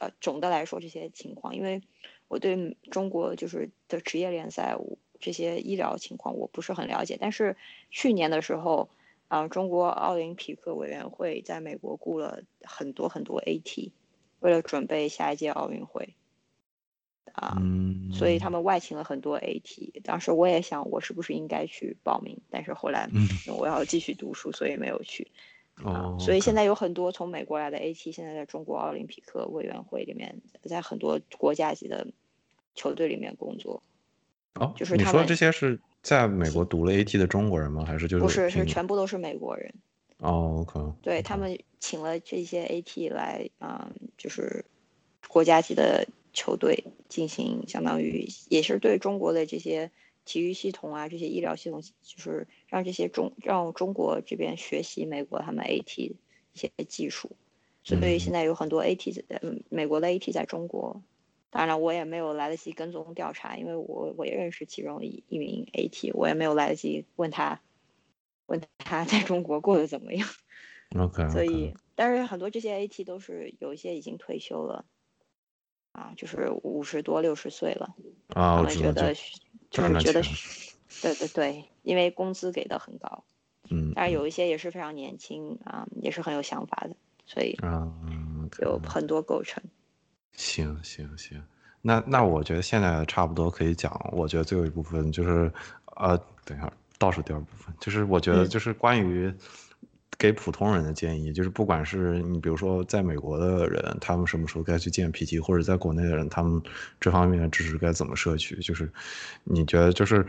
呃，总的来说这些情况，因为我对中国就是的职业联赛我这些医疗情况我不是很了解。但是去年的时候，啊、中国奥林匹克委员会在美国雇了很多很多 AT，为了准备下一届奥运会。啊、嗯，所以他们外请了很多 AT。当时我也想，我是不是应该去报名？但是后来嗯我要继续读书，所以没有去。啊哦，所以现在在有很多从美国来的 AT，现在在中国奥林匹克委员会里面，在很多国家级的球队里面工作。哦，你说就是他们这些是在美国读了 AT 的中国人吗？还是就是不是，是全部都是美国人。哦，OK，对他们请了这些 AT 来，嗯，就是国家级的球队进行，相当于也是对中国的这些体育系统啊，这些医疗系统，就是让这些中让中国这边学习美国他们 AT 一些技术。所以现在有很多 AT，嗯，美国的 AT 在中国。当然了，我也没有来得及跟踪调查，因为我我也认识其中一一名 AT，我也没有来得及问他，问他在中国过得怎么样。OK，所以，但是很多这些 AT 都是有一些已经退休了，啊，就是五十多六十岁了，啊，他我觉得就就是觉得，对对对，因为工资给的很高，嗯，但是有一些也是非常年轻啊，也是很有想法的，所以啊有很多构成。行行行，那那我觉得现在差不多可以讲。我觉得最后一部分就是，呃，等一下倒数第二部分，就是我觉得就是关于给普通人的建议，就是不管是你比如说在美国的人，他们什么时候该去见 PT，或者在国内的人，他们这方面的知识该怎么摄取，就是你觉得就是。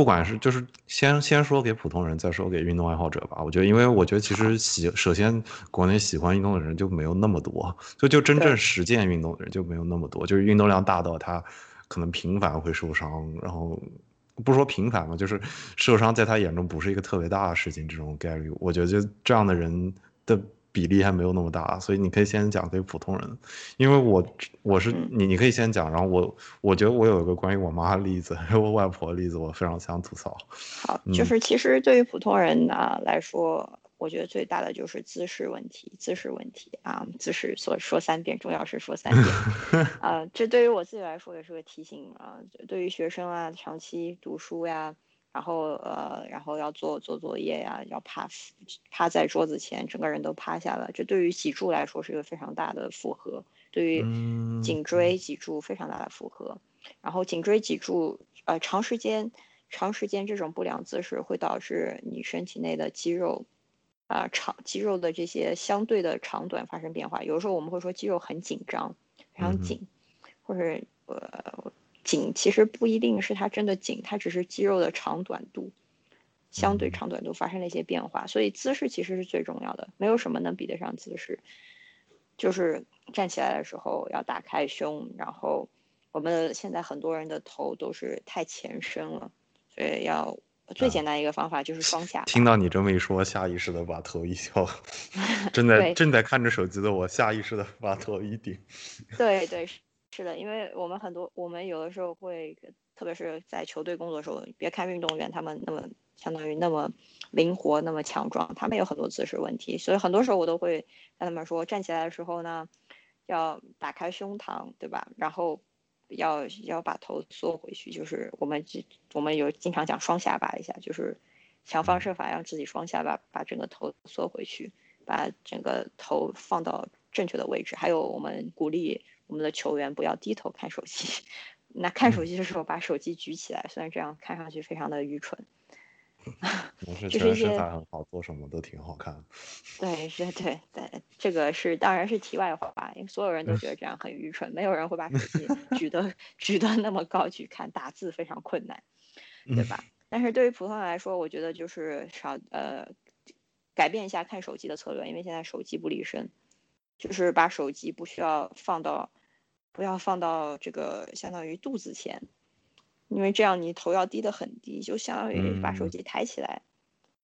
不管是就是先先说给普通人，再说给运动爱好者吧。我觉得，因为我觉得其实喜首先国内喜欢运动的人就没有那么多，就就真正实践运动的人就没有那么多。就是运动量大到他可能频繁会受伤，然后不说频繁嘛，就是受伤在他眼中不是一个特别大的事情，这种概率，我觉得就这样的人的。比例还没有那么大，所以你可以先讲给普通人，因为我我是你，你可以先讲，然后我我觉得我有一个关于我妈的例子，还有我外婆的例子，我非常想吐槽。好，就是其实对于普通人呢来说，我觉得最大的就是姿势问题，姿势问题啊，姿势说说三遍，重要是说三遍 啊，这对于我自己来说也是个提醒啊，对于学生啊，长期读书呀。然后呃，然后要做做作业呀，要趴趴在桌子前，整个人都趴下了。这对于脊柱来说是一个非常大的负荷，对于颈椎脊柱非常大的负荷。然后颈椎脊柱呃长时间长时间这种不良姿势会导致你身体内的肌肉啊长肌肉的这些相对的长短发生变化。有的时候我们会说肌肉很紧张，非常紧，或者呃。紧其实不一定是它真的紧，它只是肌肉的长短度，相对长短度发生了一些变化，所以姿势其实是最重要的，没有什么能比得上姿势。就是站起来的时候要打开胸，然后我们现在很多人的头都是太前伸了，所以要最简单一个方法就是双下。听到你这么一说，下意识的把头一翘，正在正在看着手机的我，下意识的把头一顶。对对。是的，因为我们很多，我们有的时候会，特别是在球队工作的时候，别看运动员他们那么相当于那么灵活、那么强壮，他们有很多姿势问题，所以很多时候我都会跟他们说，站起来的时候呢，要打开胸膛，对吧？然后要要把头缩回去，就是我们我们有经常讲双下巴一下，就是想方设法让自己双下巴把整个头缩回去，把整个头放到正确的位置，还有我们鼓励。我们的球员不要低头看手机，那看手机的时候把手机举起来，虽然这样看上去非常的愚蠢。就是身材很好，做什么都挺好看。对，是，对，对，这个是当然是题外话，因为所有人都觉得这样很愚蠢，没有人会把手机举得 举得那么高去看，打字非常困难，对吧？但是对于普通人来说，我觉得就是少呃改变一下看手机的策略，因为现在手机不离身，就是把手机不需要放到。不要放到这个相当于肚子前，因为这样你头要低得很低，就相当于把手机抬起来。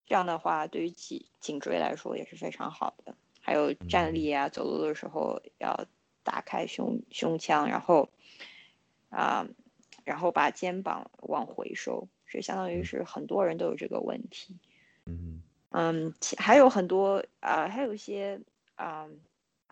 这样的话，对于颈颈椎来说也是非常好的。还有站立啊，走路的时候要打开胸胸腔，然后啊，然后把肩膀往回收，这相当于是很多人都有这个问题。嗯嗯，还有很多啊，还有一些啊。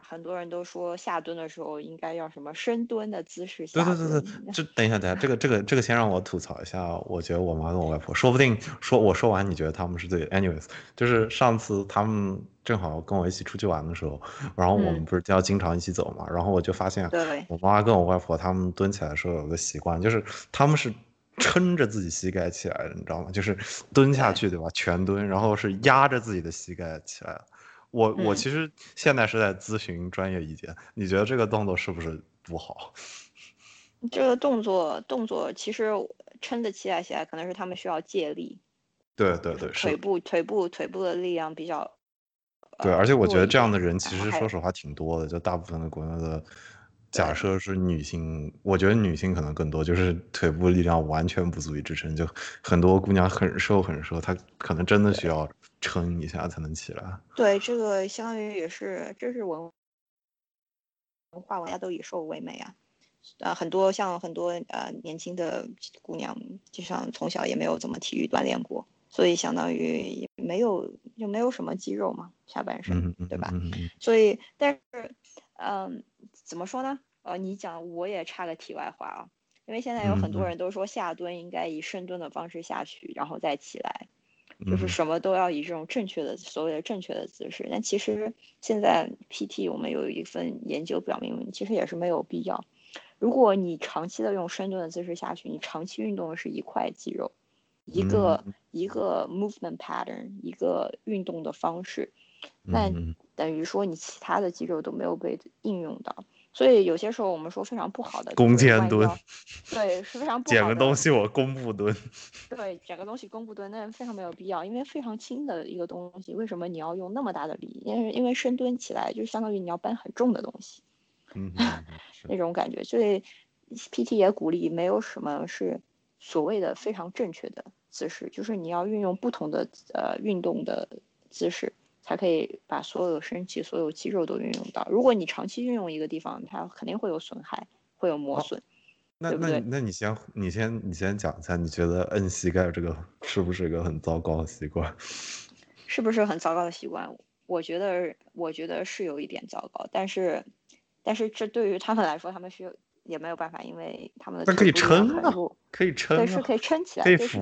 很多人都说下蹲的时候应该要什么深蹲的姿势下蹲。对对对对，这等一下等一下，这个这个这个先让我吐槽一下。我觉得我妈跟我外婆，说不定说我说完你觉得他们是对。Anyways，就是上次他们正好跟我一起出去玩的时候，然后我们不是要经常一起走嘛，然后我就发现，我妈跟我外婆他们蹲起来的时候有个习惯，就是他们是撑着自己膝盖起来的，你知道吗？就是蹲下去对吧？全蹲，然后是压着自己的膝盖起来我我其实现在是在咨询专业意见，你觉得这个动作是不是不好？这个动作动作其实撑得起来起来，可能是他们需要借力。对对对，腿部腿部腿部的力量比较。对，而且我觉得这样的人其实说实话挺多的，就大部分的国内的，假设是女性，我觉得女性可能更多，就是腿部力量完全不足以支撑，就很多姑娘很瘦很瘦，她可能真的需要。撑一下才能起来。对，这个相当于也是，这是文文化，大家都以瘦为美啊。呃，很多像很多呃年轻的姑娘，就像从小也没有怎么体育锻炼过，所以相当于也没有就没有什么肌肉嘛，下半身，对吧？所以，但是，嗯，怎么说呢？呃，你讲我也插个题外话啊，因为现在有很多人都说下蹲应该以深蹲的方式下去，然后再起来。就是嗯什么都要以这种正确的所谓的正确的姿势。但其实现在 PT 我们有一份研究表明，其实也是没有必要。如果你长期的用深蹲的姿势下去，你长期运动的是一块肌肉，一个、嗯一个 movement pattern，一个运动的方式，那嗯等于说你其他的肌肉都没有被应用到。所以有些时候我们说非常不好的就是弓箭蹲对，是非常不好的。捡个东西我弓步蹲，对，捡个东西弓步蹲，那非常没有必要，因为非常轻的一个东西，为什么你要用那么大的力？因为因为深蹲起来就相当于你要搬很重的东西，嗯 那种感觉。所以 PT 也鼓励没有什么是所谓的非常正确的姿势，就是你要运用不同的呃运动的姿势，才可以把所有身体、所有肌肉都运用到。如果你长期运用一个地方，它肯定会有损害，会有磨哦损。那对不对那你那你先你先你先讲一下，你觉得摁膝盖这个是不是一个很糟糕的习惯？是不是很糟糕的习惯？我觉得，我觉得是有一点糟糕，但是，但是这对于他们来说，他们是有也没有办法，因为他们的那可以撑啊可以撑对，是啊可以撑起来，可以扶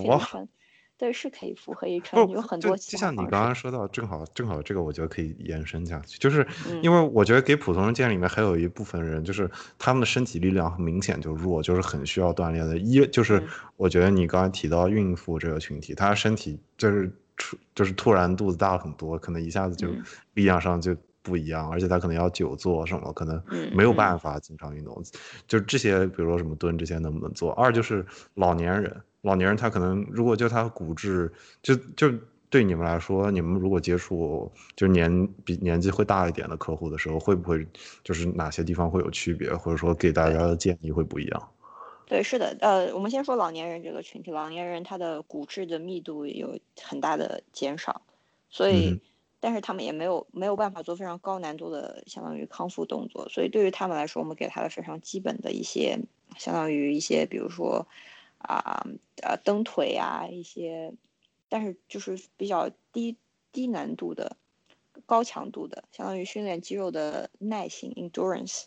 对，是可以复合一成，有很多就就像你。刚刚说到，正好正好这个我觉得可以延伸下去，就是嗯因为我觉得给普通人健里面还有一部分人，就是他们的身体力量很明显就弱，就是很需要锻炼的。一就是嗯我觉得你刚才提到孕妇这个群体，她身体就是突就是突然肚子大了很多，可能一下子就嗯力量上就不一样，而且他可能要久坐什么，可能嗯没有嗯办法经常运动。就这些，比如说什么蹲这些能不能做？二就是老年人，老年人他可能如果就他骨质，就就对你们来说，你们如果接触就是年比年纪会大一点的客户的时候，会不会就是哪些地方会有区别，或者说给大家的建议会不一样？对，是的，呃，我们先说老年人这个群体，老年人他的骨质的密度有很大的减少，所以，嗯但是他们也没有没有办法做非常高难度的相当于康复动作，所以对于他们来说，我们给他的非常基本的一些相当于一些，比如说啊呃蹬腿啊一些，但是就是比较低低难度的、高强度的，相当于训练肌肉的耐性 endurance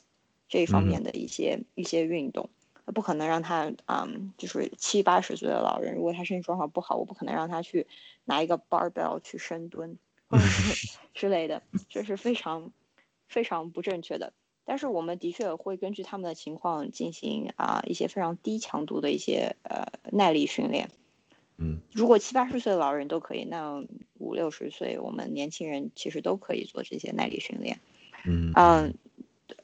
这一方嗯面的一些、一些运动。不可能让他，嗯，就是七八十岁的老人，如果他身体状况不好，我不可能让他去拿一个 barbell 去深蹲，或者是之类的，这是非常非常不正确的。但是我们的确会根据他们的情况进行啊、一些非常低强度的一些呃耐力训练。嗯如果七八十岁的老人都可以，那五六十岁我们年轻人其实都可以做这些耐力训练。嗯嗯，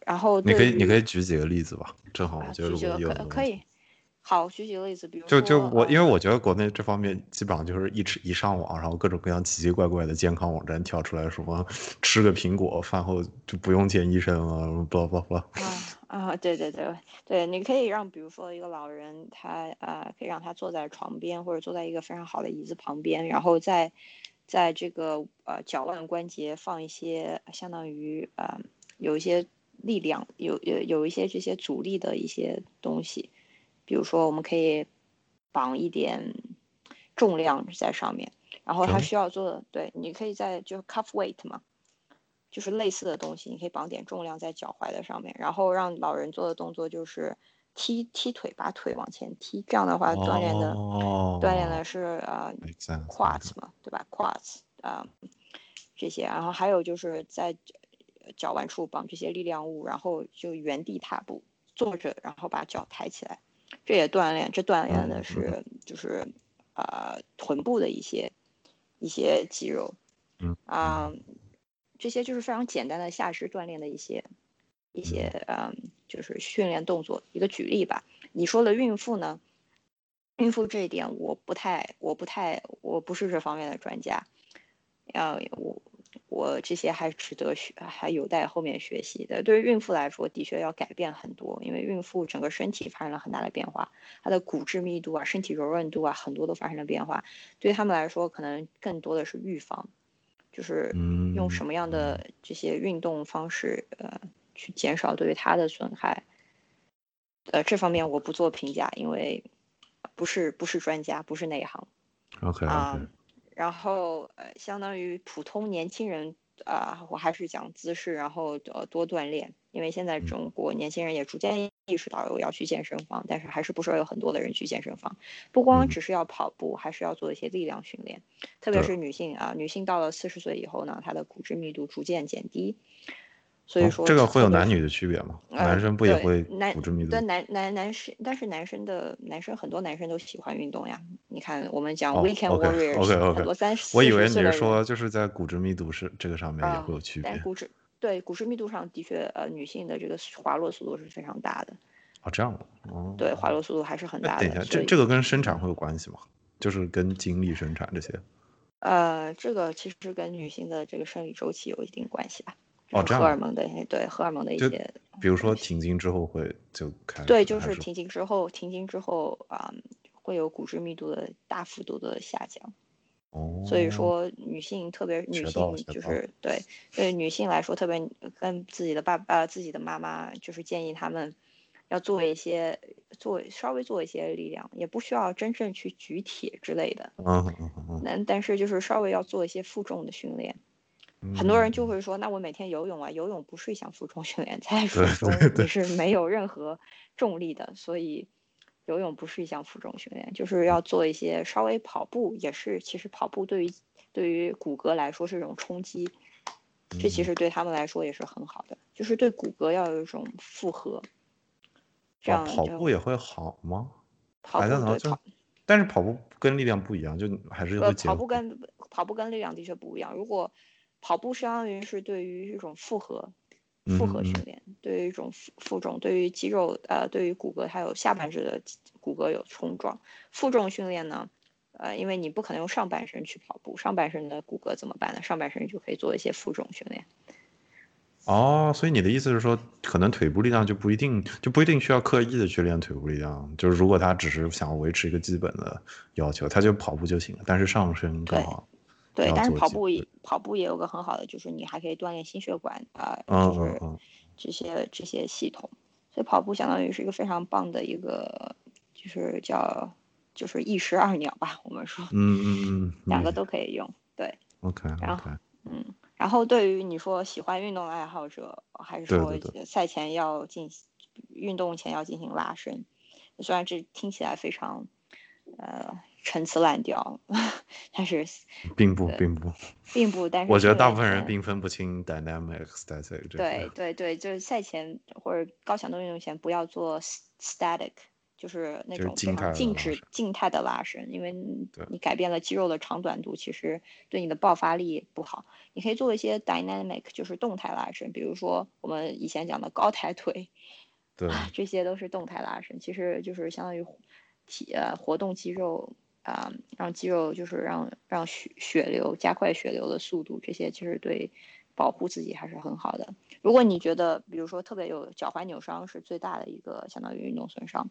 然后你可以你可以举几个例子吧，正好我啊觉得如举几个果有可可以，好，举几个例子，比如就就我，因为呃我觉得国内这方面基本上就是一吃一上网，然后各种各样奇奇怪怪的健康网站跳出来，什么吃个苹果饭后就不用见医生啊，blah blah blah。啊啊，对对对对，你可以让比如说一个老人，他呃可以让他坐在床边，或者坐在一个非常好的椅子旁边，然后在在这个呃脚腕关节放一些相当于呃有一些力量，有有有一些这些阻力的一些东西，比如说我们可以绑一点重量在上面，然后他需要做的，对，你可以在就 cuff weight 嘛。就是类似的东西，你可以绑点重量在脚踝的上面，然后让老人做的动作就是踢踢腿，把腿往前踢，这样的话锻炼的、哦，锻炼的是呃 make sense，quads 嘛，对吧？quads 啊、这些，然后还有就是在呃脚腕处绑这些力量物，然后就原地踏步坐着，然后把脚抬起来，这也锻炼，这锻炼的是就是呃臀部的一些一些肌肉，嗯啊、这些就是非常简单的下肢锻炼的一些一些嗯，就是训练动作。一个举例吧，你说的孕妇呢？孕妇这一点我不太，我不太，我不是这方面的专家，呃，我我这些还值得学，还有待后面学习的。对于孕妇来说，的确要改变很多，因为孕妇整个身体发生了很大的变化，她的骨质密度啊、身体柔韧度啊，很多都发生了变化。对于他们来说，可能更多的是预防，就是嗯用什么样的这些运动方式，呃，去减少对于她的损害。呃，这方面我不做评价，因为不是不是专家，不是内行。OK 啊 OK，然后呃，相当于普通年轻人啊、我还是讲姿势，然后呃多锻炼，因为现在嗯。中国年轻人也逐渐意识到要去健身房，但是还是不是有很多的人去健身房。不光只是要跑步，还是要做一些力量训练，特别是女性啊，女性到了四十岁以后呢，她的骨质密度逐渐减低。所以说这个会有男女的区别吗？男生不也会骨质密度？对男男男生，但是男生的男生很多男生都喜欢运动呀。你看我们讲 weekend warriors，很多三十我以为你是说就是在骨质密度是这个上面也会有区别。但骨质对骨质密度上的确，呃，女性的这个滑落速度是非常大的。哦，这样哦。对，滑落速度还是很大的。等一下，这这个跟生产会有关系吗？就是跟精力生产这些？呃，这个其实跟女性的这个生理周期有一定关系吧。哦，这样。荷尔蒙的对荷尔蒙的一些，比如说停经之后会就开。对，就是停经之后，停经之后啊，会有骨质密度的大幅度的下降。哦。所以说，女性特别女性就是对对女性来说，特别跟自己的爸爸、自己的妈妈，就是建议他们要做一些做稍微做一些力量，也不需要真正去举铁之类的。嗯嗯嗯。但但是就是稍微要做一些负重的训练。很多人就会说，那我每天游泳啊，游泳不是一项负重训练，在水中你是 没有任何重力的，所以游泳不是一项负重训练，就是要做一些稍微跑步，也是其实跑步对于对于骨骼来说是一种冲击，这其实对他们来说也是很好的，就是对骨骼要有一种负荷。这样跑步也会好吗？跑步对跑，但是跑步跟力量不一样，就还是会跑步跟跑步跟力量的确不一样，如果。跑步相当于是对于一种复合，复合训练，对于一种负负重，对于肌肉呃，对于骨骼还有下半肢的骨骼有冲撞。负重训练呢，呃，因为你不可能用上半身去跑步，上半身的骨骼怎么办呢？上半身就可以做一些负重训练。哦，所以你的意思是说，可能腿部力量就不一定就不一定需要刻意的去练腿部力量，就是如果他只是想要维持一个基本的要求，他就跑步就行了。但是上身更好。对，但是跑步也跑步也有个很好的，就是你还可以锻炼心血管啊，就是这些这些系统，所以跑步相当于是一个非常棒的一个，就是叫就是一石二鸟吧，我们说，嗯嗯嗯，两个都可以用，对，OK，然后嗯，然后对于你说喜欢运动的爱好者，还是说赛前要进行运动前要进行拉伸，虽然这听起来非常呃。陈词滥调，但是并不，并不，并不。但是我觉得大部分人并分不清 dynamic static。对对对，就是赛前或者高强度运动前不要做 static，就是那种非常静止、静态的拉伸，因为你改变了肌肉的长短度，其实对你的爆发力不好。你可以做一些 dynamic，就是动态拉伸，比如说我们以前讲的高抬腿，对，这些都是动态拉伸，其实就是相当于体呃活动肌肉。啊，让肌肉就是让让血血流加快血流的速度，这些其实对保护自己还是很好的。如果你觉得，比如说特别有脚踝扭伤是最大的一个相当于运动损伤，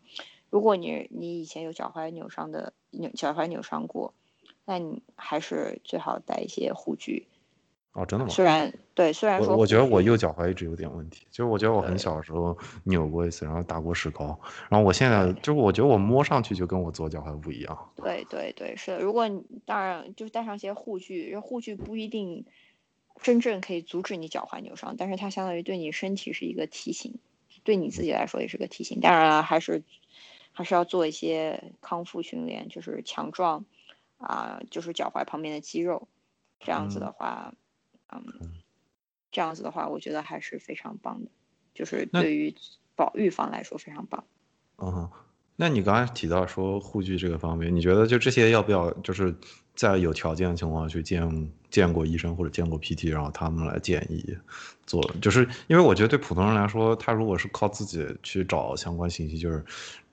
如果你你以前有脚踝扭伤的扭脚踝扭伤过，那你还是最好带一些护具。哦，真的吗？虽然对，虽然说，我觉得我右脚踝一直有点问题，就是我觉得我很小的时候扭过一次，然后打过石膏，然后我现在就是我觉得我摸上去就跟我左脚踝不一样。对对对，是的。如果你当然就是带上些护具，护具不一定真正可以阻止你脚踝扭伤，但是它相当于对你身体是一个提醒，对你自己来说也是个提醒。当然了，还是还是要做一些康复训练，就是强壮啊，就是脚踝旁边的肌肉，这样子的话。嗯，这样子的话，我觉得还是非常棒的，就是对于保育方来说非常棒。嗯，那你刚才提到说护具这个方面，你觉得就这些要不要就是在有条件的情况下去见见过医生或者见过 PT，然后他们来建议做？就是因为我觉得对普通人来说，他如果是靠自己去找相关信息，就是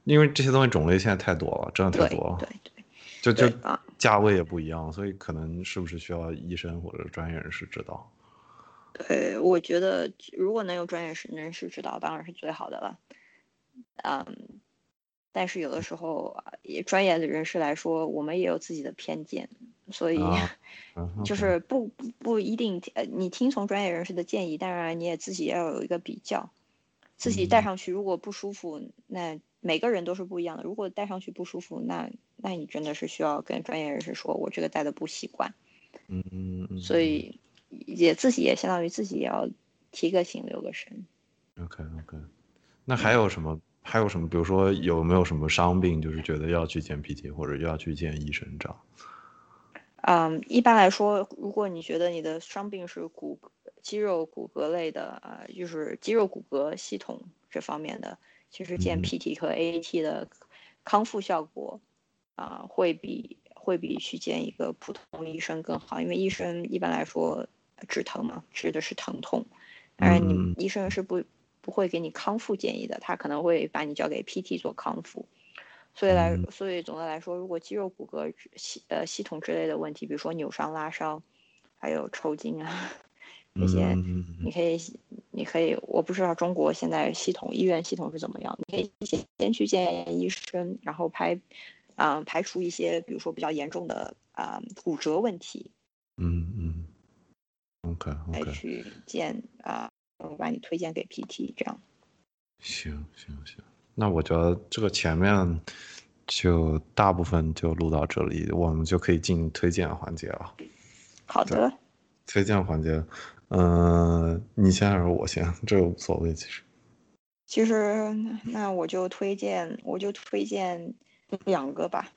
因为这些东西种类现在太多了，真的太多了。对对。就就价位也不一样，所以可能是不是需要医生或者专业人士指导？对，我觉得如果能有专业人士指导，当然是最好的了。嗯，但是有的时候也专业的人士来说，我们也有自己的偏见，所以 就是不不一定呃，你听从专业人士的建议，当然你也自己要有一个比较，自己戴上去如果不舒服，那每个人都是不一样的。如果戴上去不舒服，那那你真的是需要跟专业人士说，我这个戴的不习惯，嗯嗯嗯，所以也自己也相当于自己也要提个醒，留个神。OK OK，那还有什么还有什么？比如说有没有什么伤病，就是觉得要去见 PT 或者要去见医生这样？嗯，一般来说，如果你觉得你的伤病是骨肌肉骨骼类的，呃，就是肌肉骨骼系统这方面的，其实见 PT 和 AAT 的康复效果啊，会比会比去见一个普通医生更好，因为医生一般来说止疼嘛，治的是疼痛，当然你医生是不不会给你康复建议的，他可能会把你交给 PT 做康复。所以来，所以总的来说，如果肌肉骨骼系呃系统之类的问题，比如说扭伤、拉伤，还有抽筋啊那些，你可以你可以，我不知道中国现在系统医院系统是怎么样，你可以先先去见医生，然后排啊排除一些比如说比较严重的啊骨折问题。嗯嗯。OK OK。来去见啊，我把你推荐给 PT 这样。行行行。那我觉得这个前面就大部分就录到这里，我们就可以进推荐环节了。好的。推荐环节，嗯，你先还是我先？这个无所谓，其实。其实，那我就推荐，我就推荐两个吧。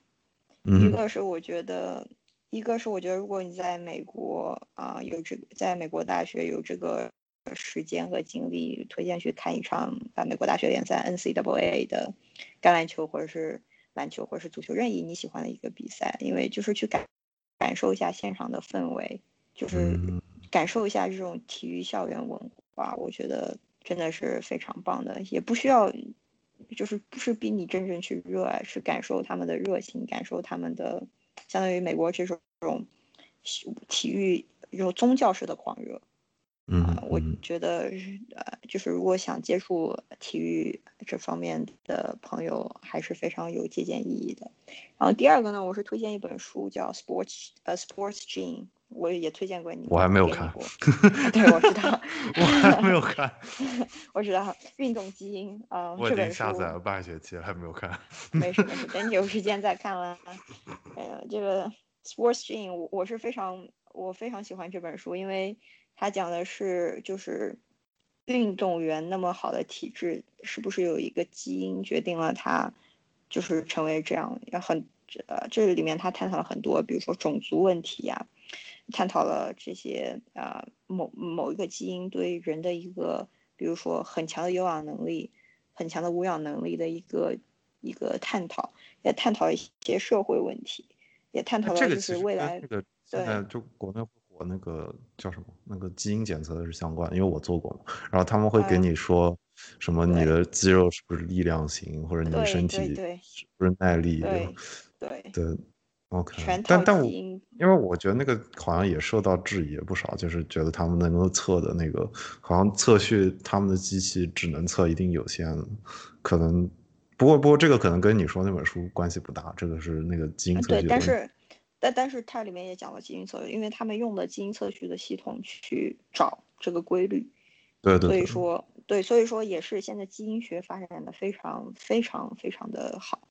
嗯。一个是我觉得，一个是我觉得，如果你在美国啊，有这个，在美国大学有这个。时间和精力，推荐去看一场啊美国大学联赛 NCAA 的橄榄球或者是篮球或者是足球任意你喜欢的一个比赛，因为就是去感感受一下现场的氛围，就是感受一下这种体育校园文化，我觉得真的是非常棒的，也不需要就是不是逼你真正去热爱，是感受他们的热情，感受他们的相当于美国这种体育这种宗教式的狂热。嗯，我觉得呃，就是如果想接触体育这方面的朋友，还是非常有借鉴意义的。然后第二个呢，我是推荐一本书，叫《Sports 呃 Sports Gene》，我也推荐过你。我还没有看过。对，我知道。我还没有看。我知道运动基因啊，我已经下载了半学期，还没有看。没事没事，等你有时间再看了。哎呀，这个《Sports Gene》，我我是非常我非常喜欢这本书，因为。它讲的是，就是运动员那么好的体质，是不是有一个基因决定了他就是成为这样？要很呃，这里面他探讨了很多，比如说种族问题呀，探讨了这些啊某某一个基因对人的一个，比如说很强的有氧能力、很强的无氧能力的一个一个探讨，也探讨一些社会问题，也探讨了就是未来对，现在就国内。那个叫什么？那个基因检测的是相关，因为我做过嘛。然后他们会给你说什么，你的肌肉是不是力量型，或者你的身体是不是耐力？对对对，OK。但但我因为我觉得那个好像也受到质疑不少，就是觉得他们能够测的那个，好像测序他们的机器只能测一定有限，可能。不过不过这个可能跟你说那本书关系不大，这个是那个基因测序。对，但是。但但是它里面也讲了基因测序，因为他们用的基因测序的系统去找这个规律，对对，所以说对，所以说也是现在基因学发展的非常非常非常的好，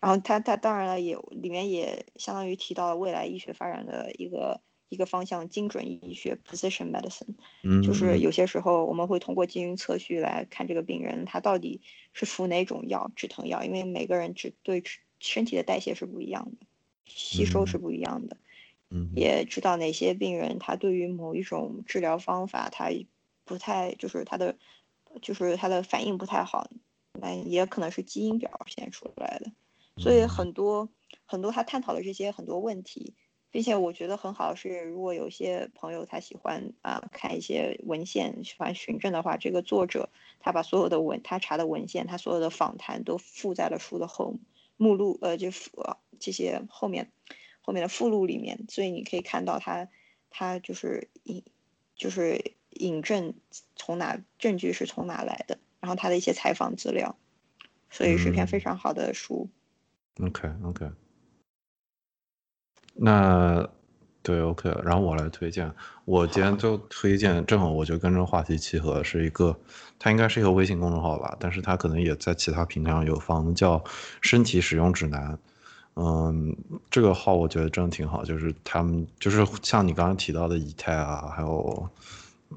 然后它它当然了也里面也相当于提到了未来医学发展的一个一个方向，精准医学 （precision medicine），嗯，就是有些时候我们会通过基因测序来看这个病人他到底是服哪种药止疼药，因为每个人只对身体的代谢是不一样的。吸收是不一样的，嗯，也知道哪些病人他对于某一种治疗方法他不太就是他的就是他的反应不太好，那也可能是基因表现出来的，所以很多很多他探讨了这些很多问题，并且我觉得很好是，如果有些朋友他喜欢啊看一些文献喜欢寻证的话，这个作者他把所有的文他查的文献他所有的访谈都附在了书的后目录呃就附。这些后面后面的附录里面，所以你可以看到他他就是引就是引证从哪证据是从哪来的，然后他的一些采访资料，所以是一篇非常好的书。OK OK，那对 OK，然后我来推荐，我今天就推荐，正好我就跟这个话题契合，是一个，它应该是一个微信公众号吧，但是它可能也在其他平台上有放，叫身体使用指南。嗯，这个号我觉得真的挺好，就是他们就是像你刚刚提到的以太啊，还有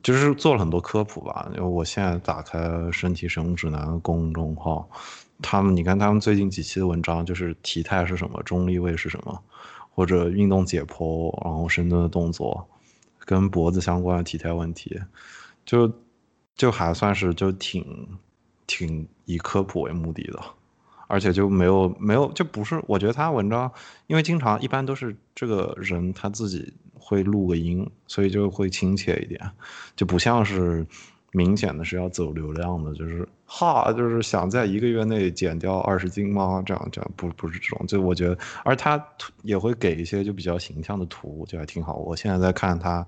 就是做了很多科普吧。因为我现在打开身体使用指南公众号，他们你看他们最近几期的文章，就是体态是什么，中立位是什么，或者运动解剖，然后深蹲的动作，跟脖子相关的体态问题，就就还算是就挺挺以科普为目的的。而且就没有没有就不是，我觉得他文章，因为经常一般都是这个人他自己会录个音，所以就会亲切一点，就不像是明显的是要走流量的，就是哈，就是想在一个月内减掉二十斤吗？这样这样不不是这种，就我觉得，而他也会给一些就比较形象的图，就还挺好。我现在在看他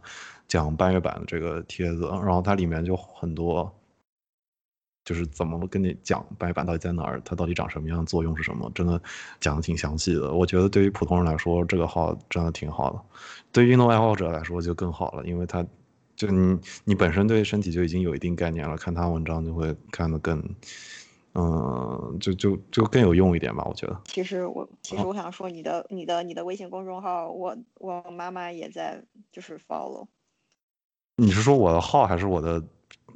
讲半月板的这个帖子，然后它里面就很多。就是怎么跟你讲白板到底在哪儿，它到底长什么样，作用是什么，真的讲的挺详细的。我觉得对于普通人来说，这个号真的挺好的；对于运动爱好者来说就更好了，因为它就你你本身对身体就已经有一定概念了，看他文章就会看得更，嗯，就就就更有用一点吧。我觉得。其实我其实我想说，你的你的你的微信公众号，我我妈妈也在就是 follow。你是说我的号还是我的？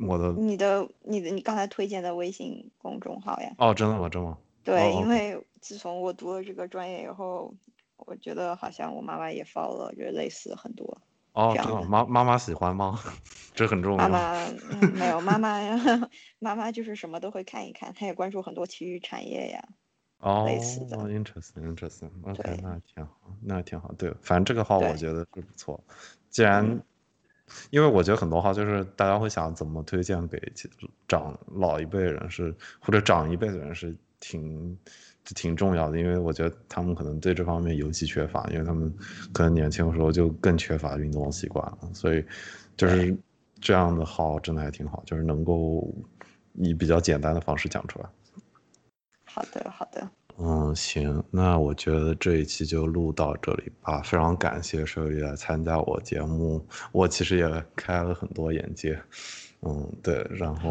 我的你的你的你刚才推荐的微信公众号呀？哦，真的吗？真的吗？对，因为自从我读了这个专业以后，我觉得好像我妈妈也 follow 了，就类似很多。哦，真的，妈妈妈喜欢吗？这很重要。妈妈没有，妈妈 妈妈就是什么都会看一看，她也关注很多体育产业呀。哦，interesting，interesting。OK，那挺好，那挺好。对，反正这个号我觉得是不错。既然因为我觉得很多话就是大家会想怎么推荐给长老一辈人是或者长一辈的人是挺挺重要的，因为我觉得他们可能对这方面尤其缺乏，因为他们可能年轻的时候就更缺乏运动习惯了，所以就是这样的号真的还挺好，就是能够以比较简单的方式讲出来。好的，好的。嗯，行，那我觉得这一期就录到这里吧。非常感谢舍玉来参加我节目，我其实也开了很多眼界。嗯，对，然后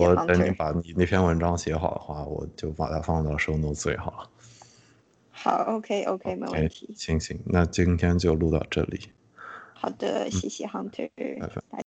我等你把你那篇文章写好的话，我就把它放到收 notes 里好了。好，OK，OK，没问题。行行，那今天就录到这里。好的，谢谢 Hunter。拜拜。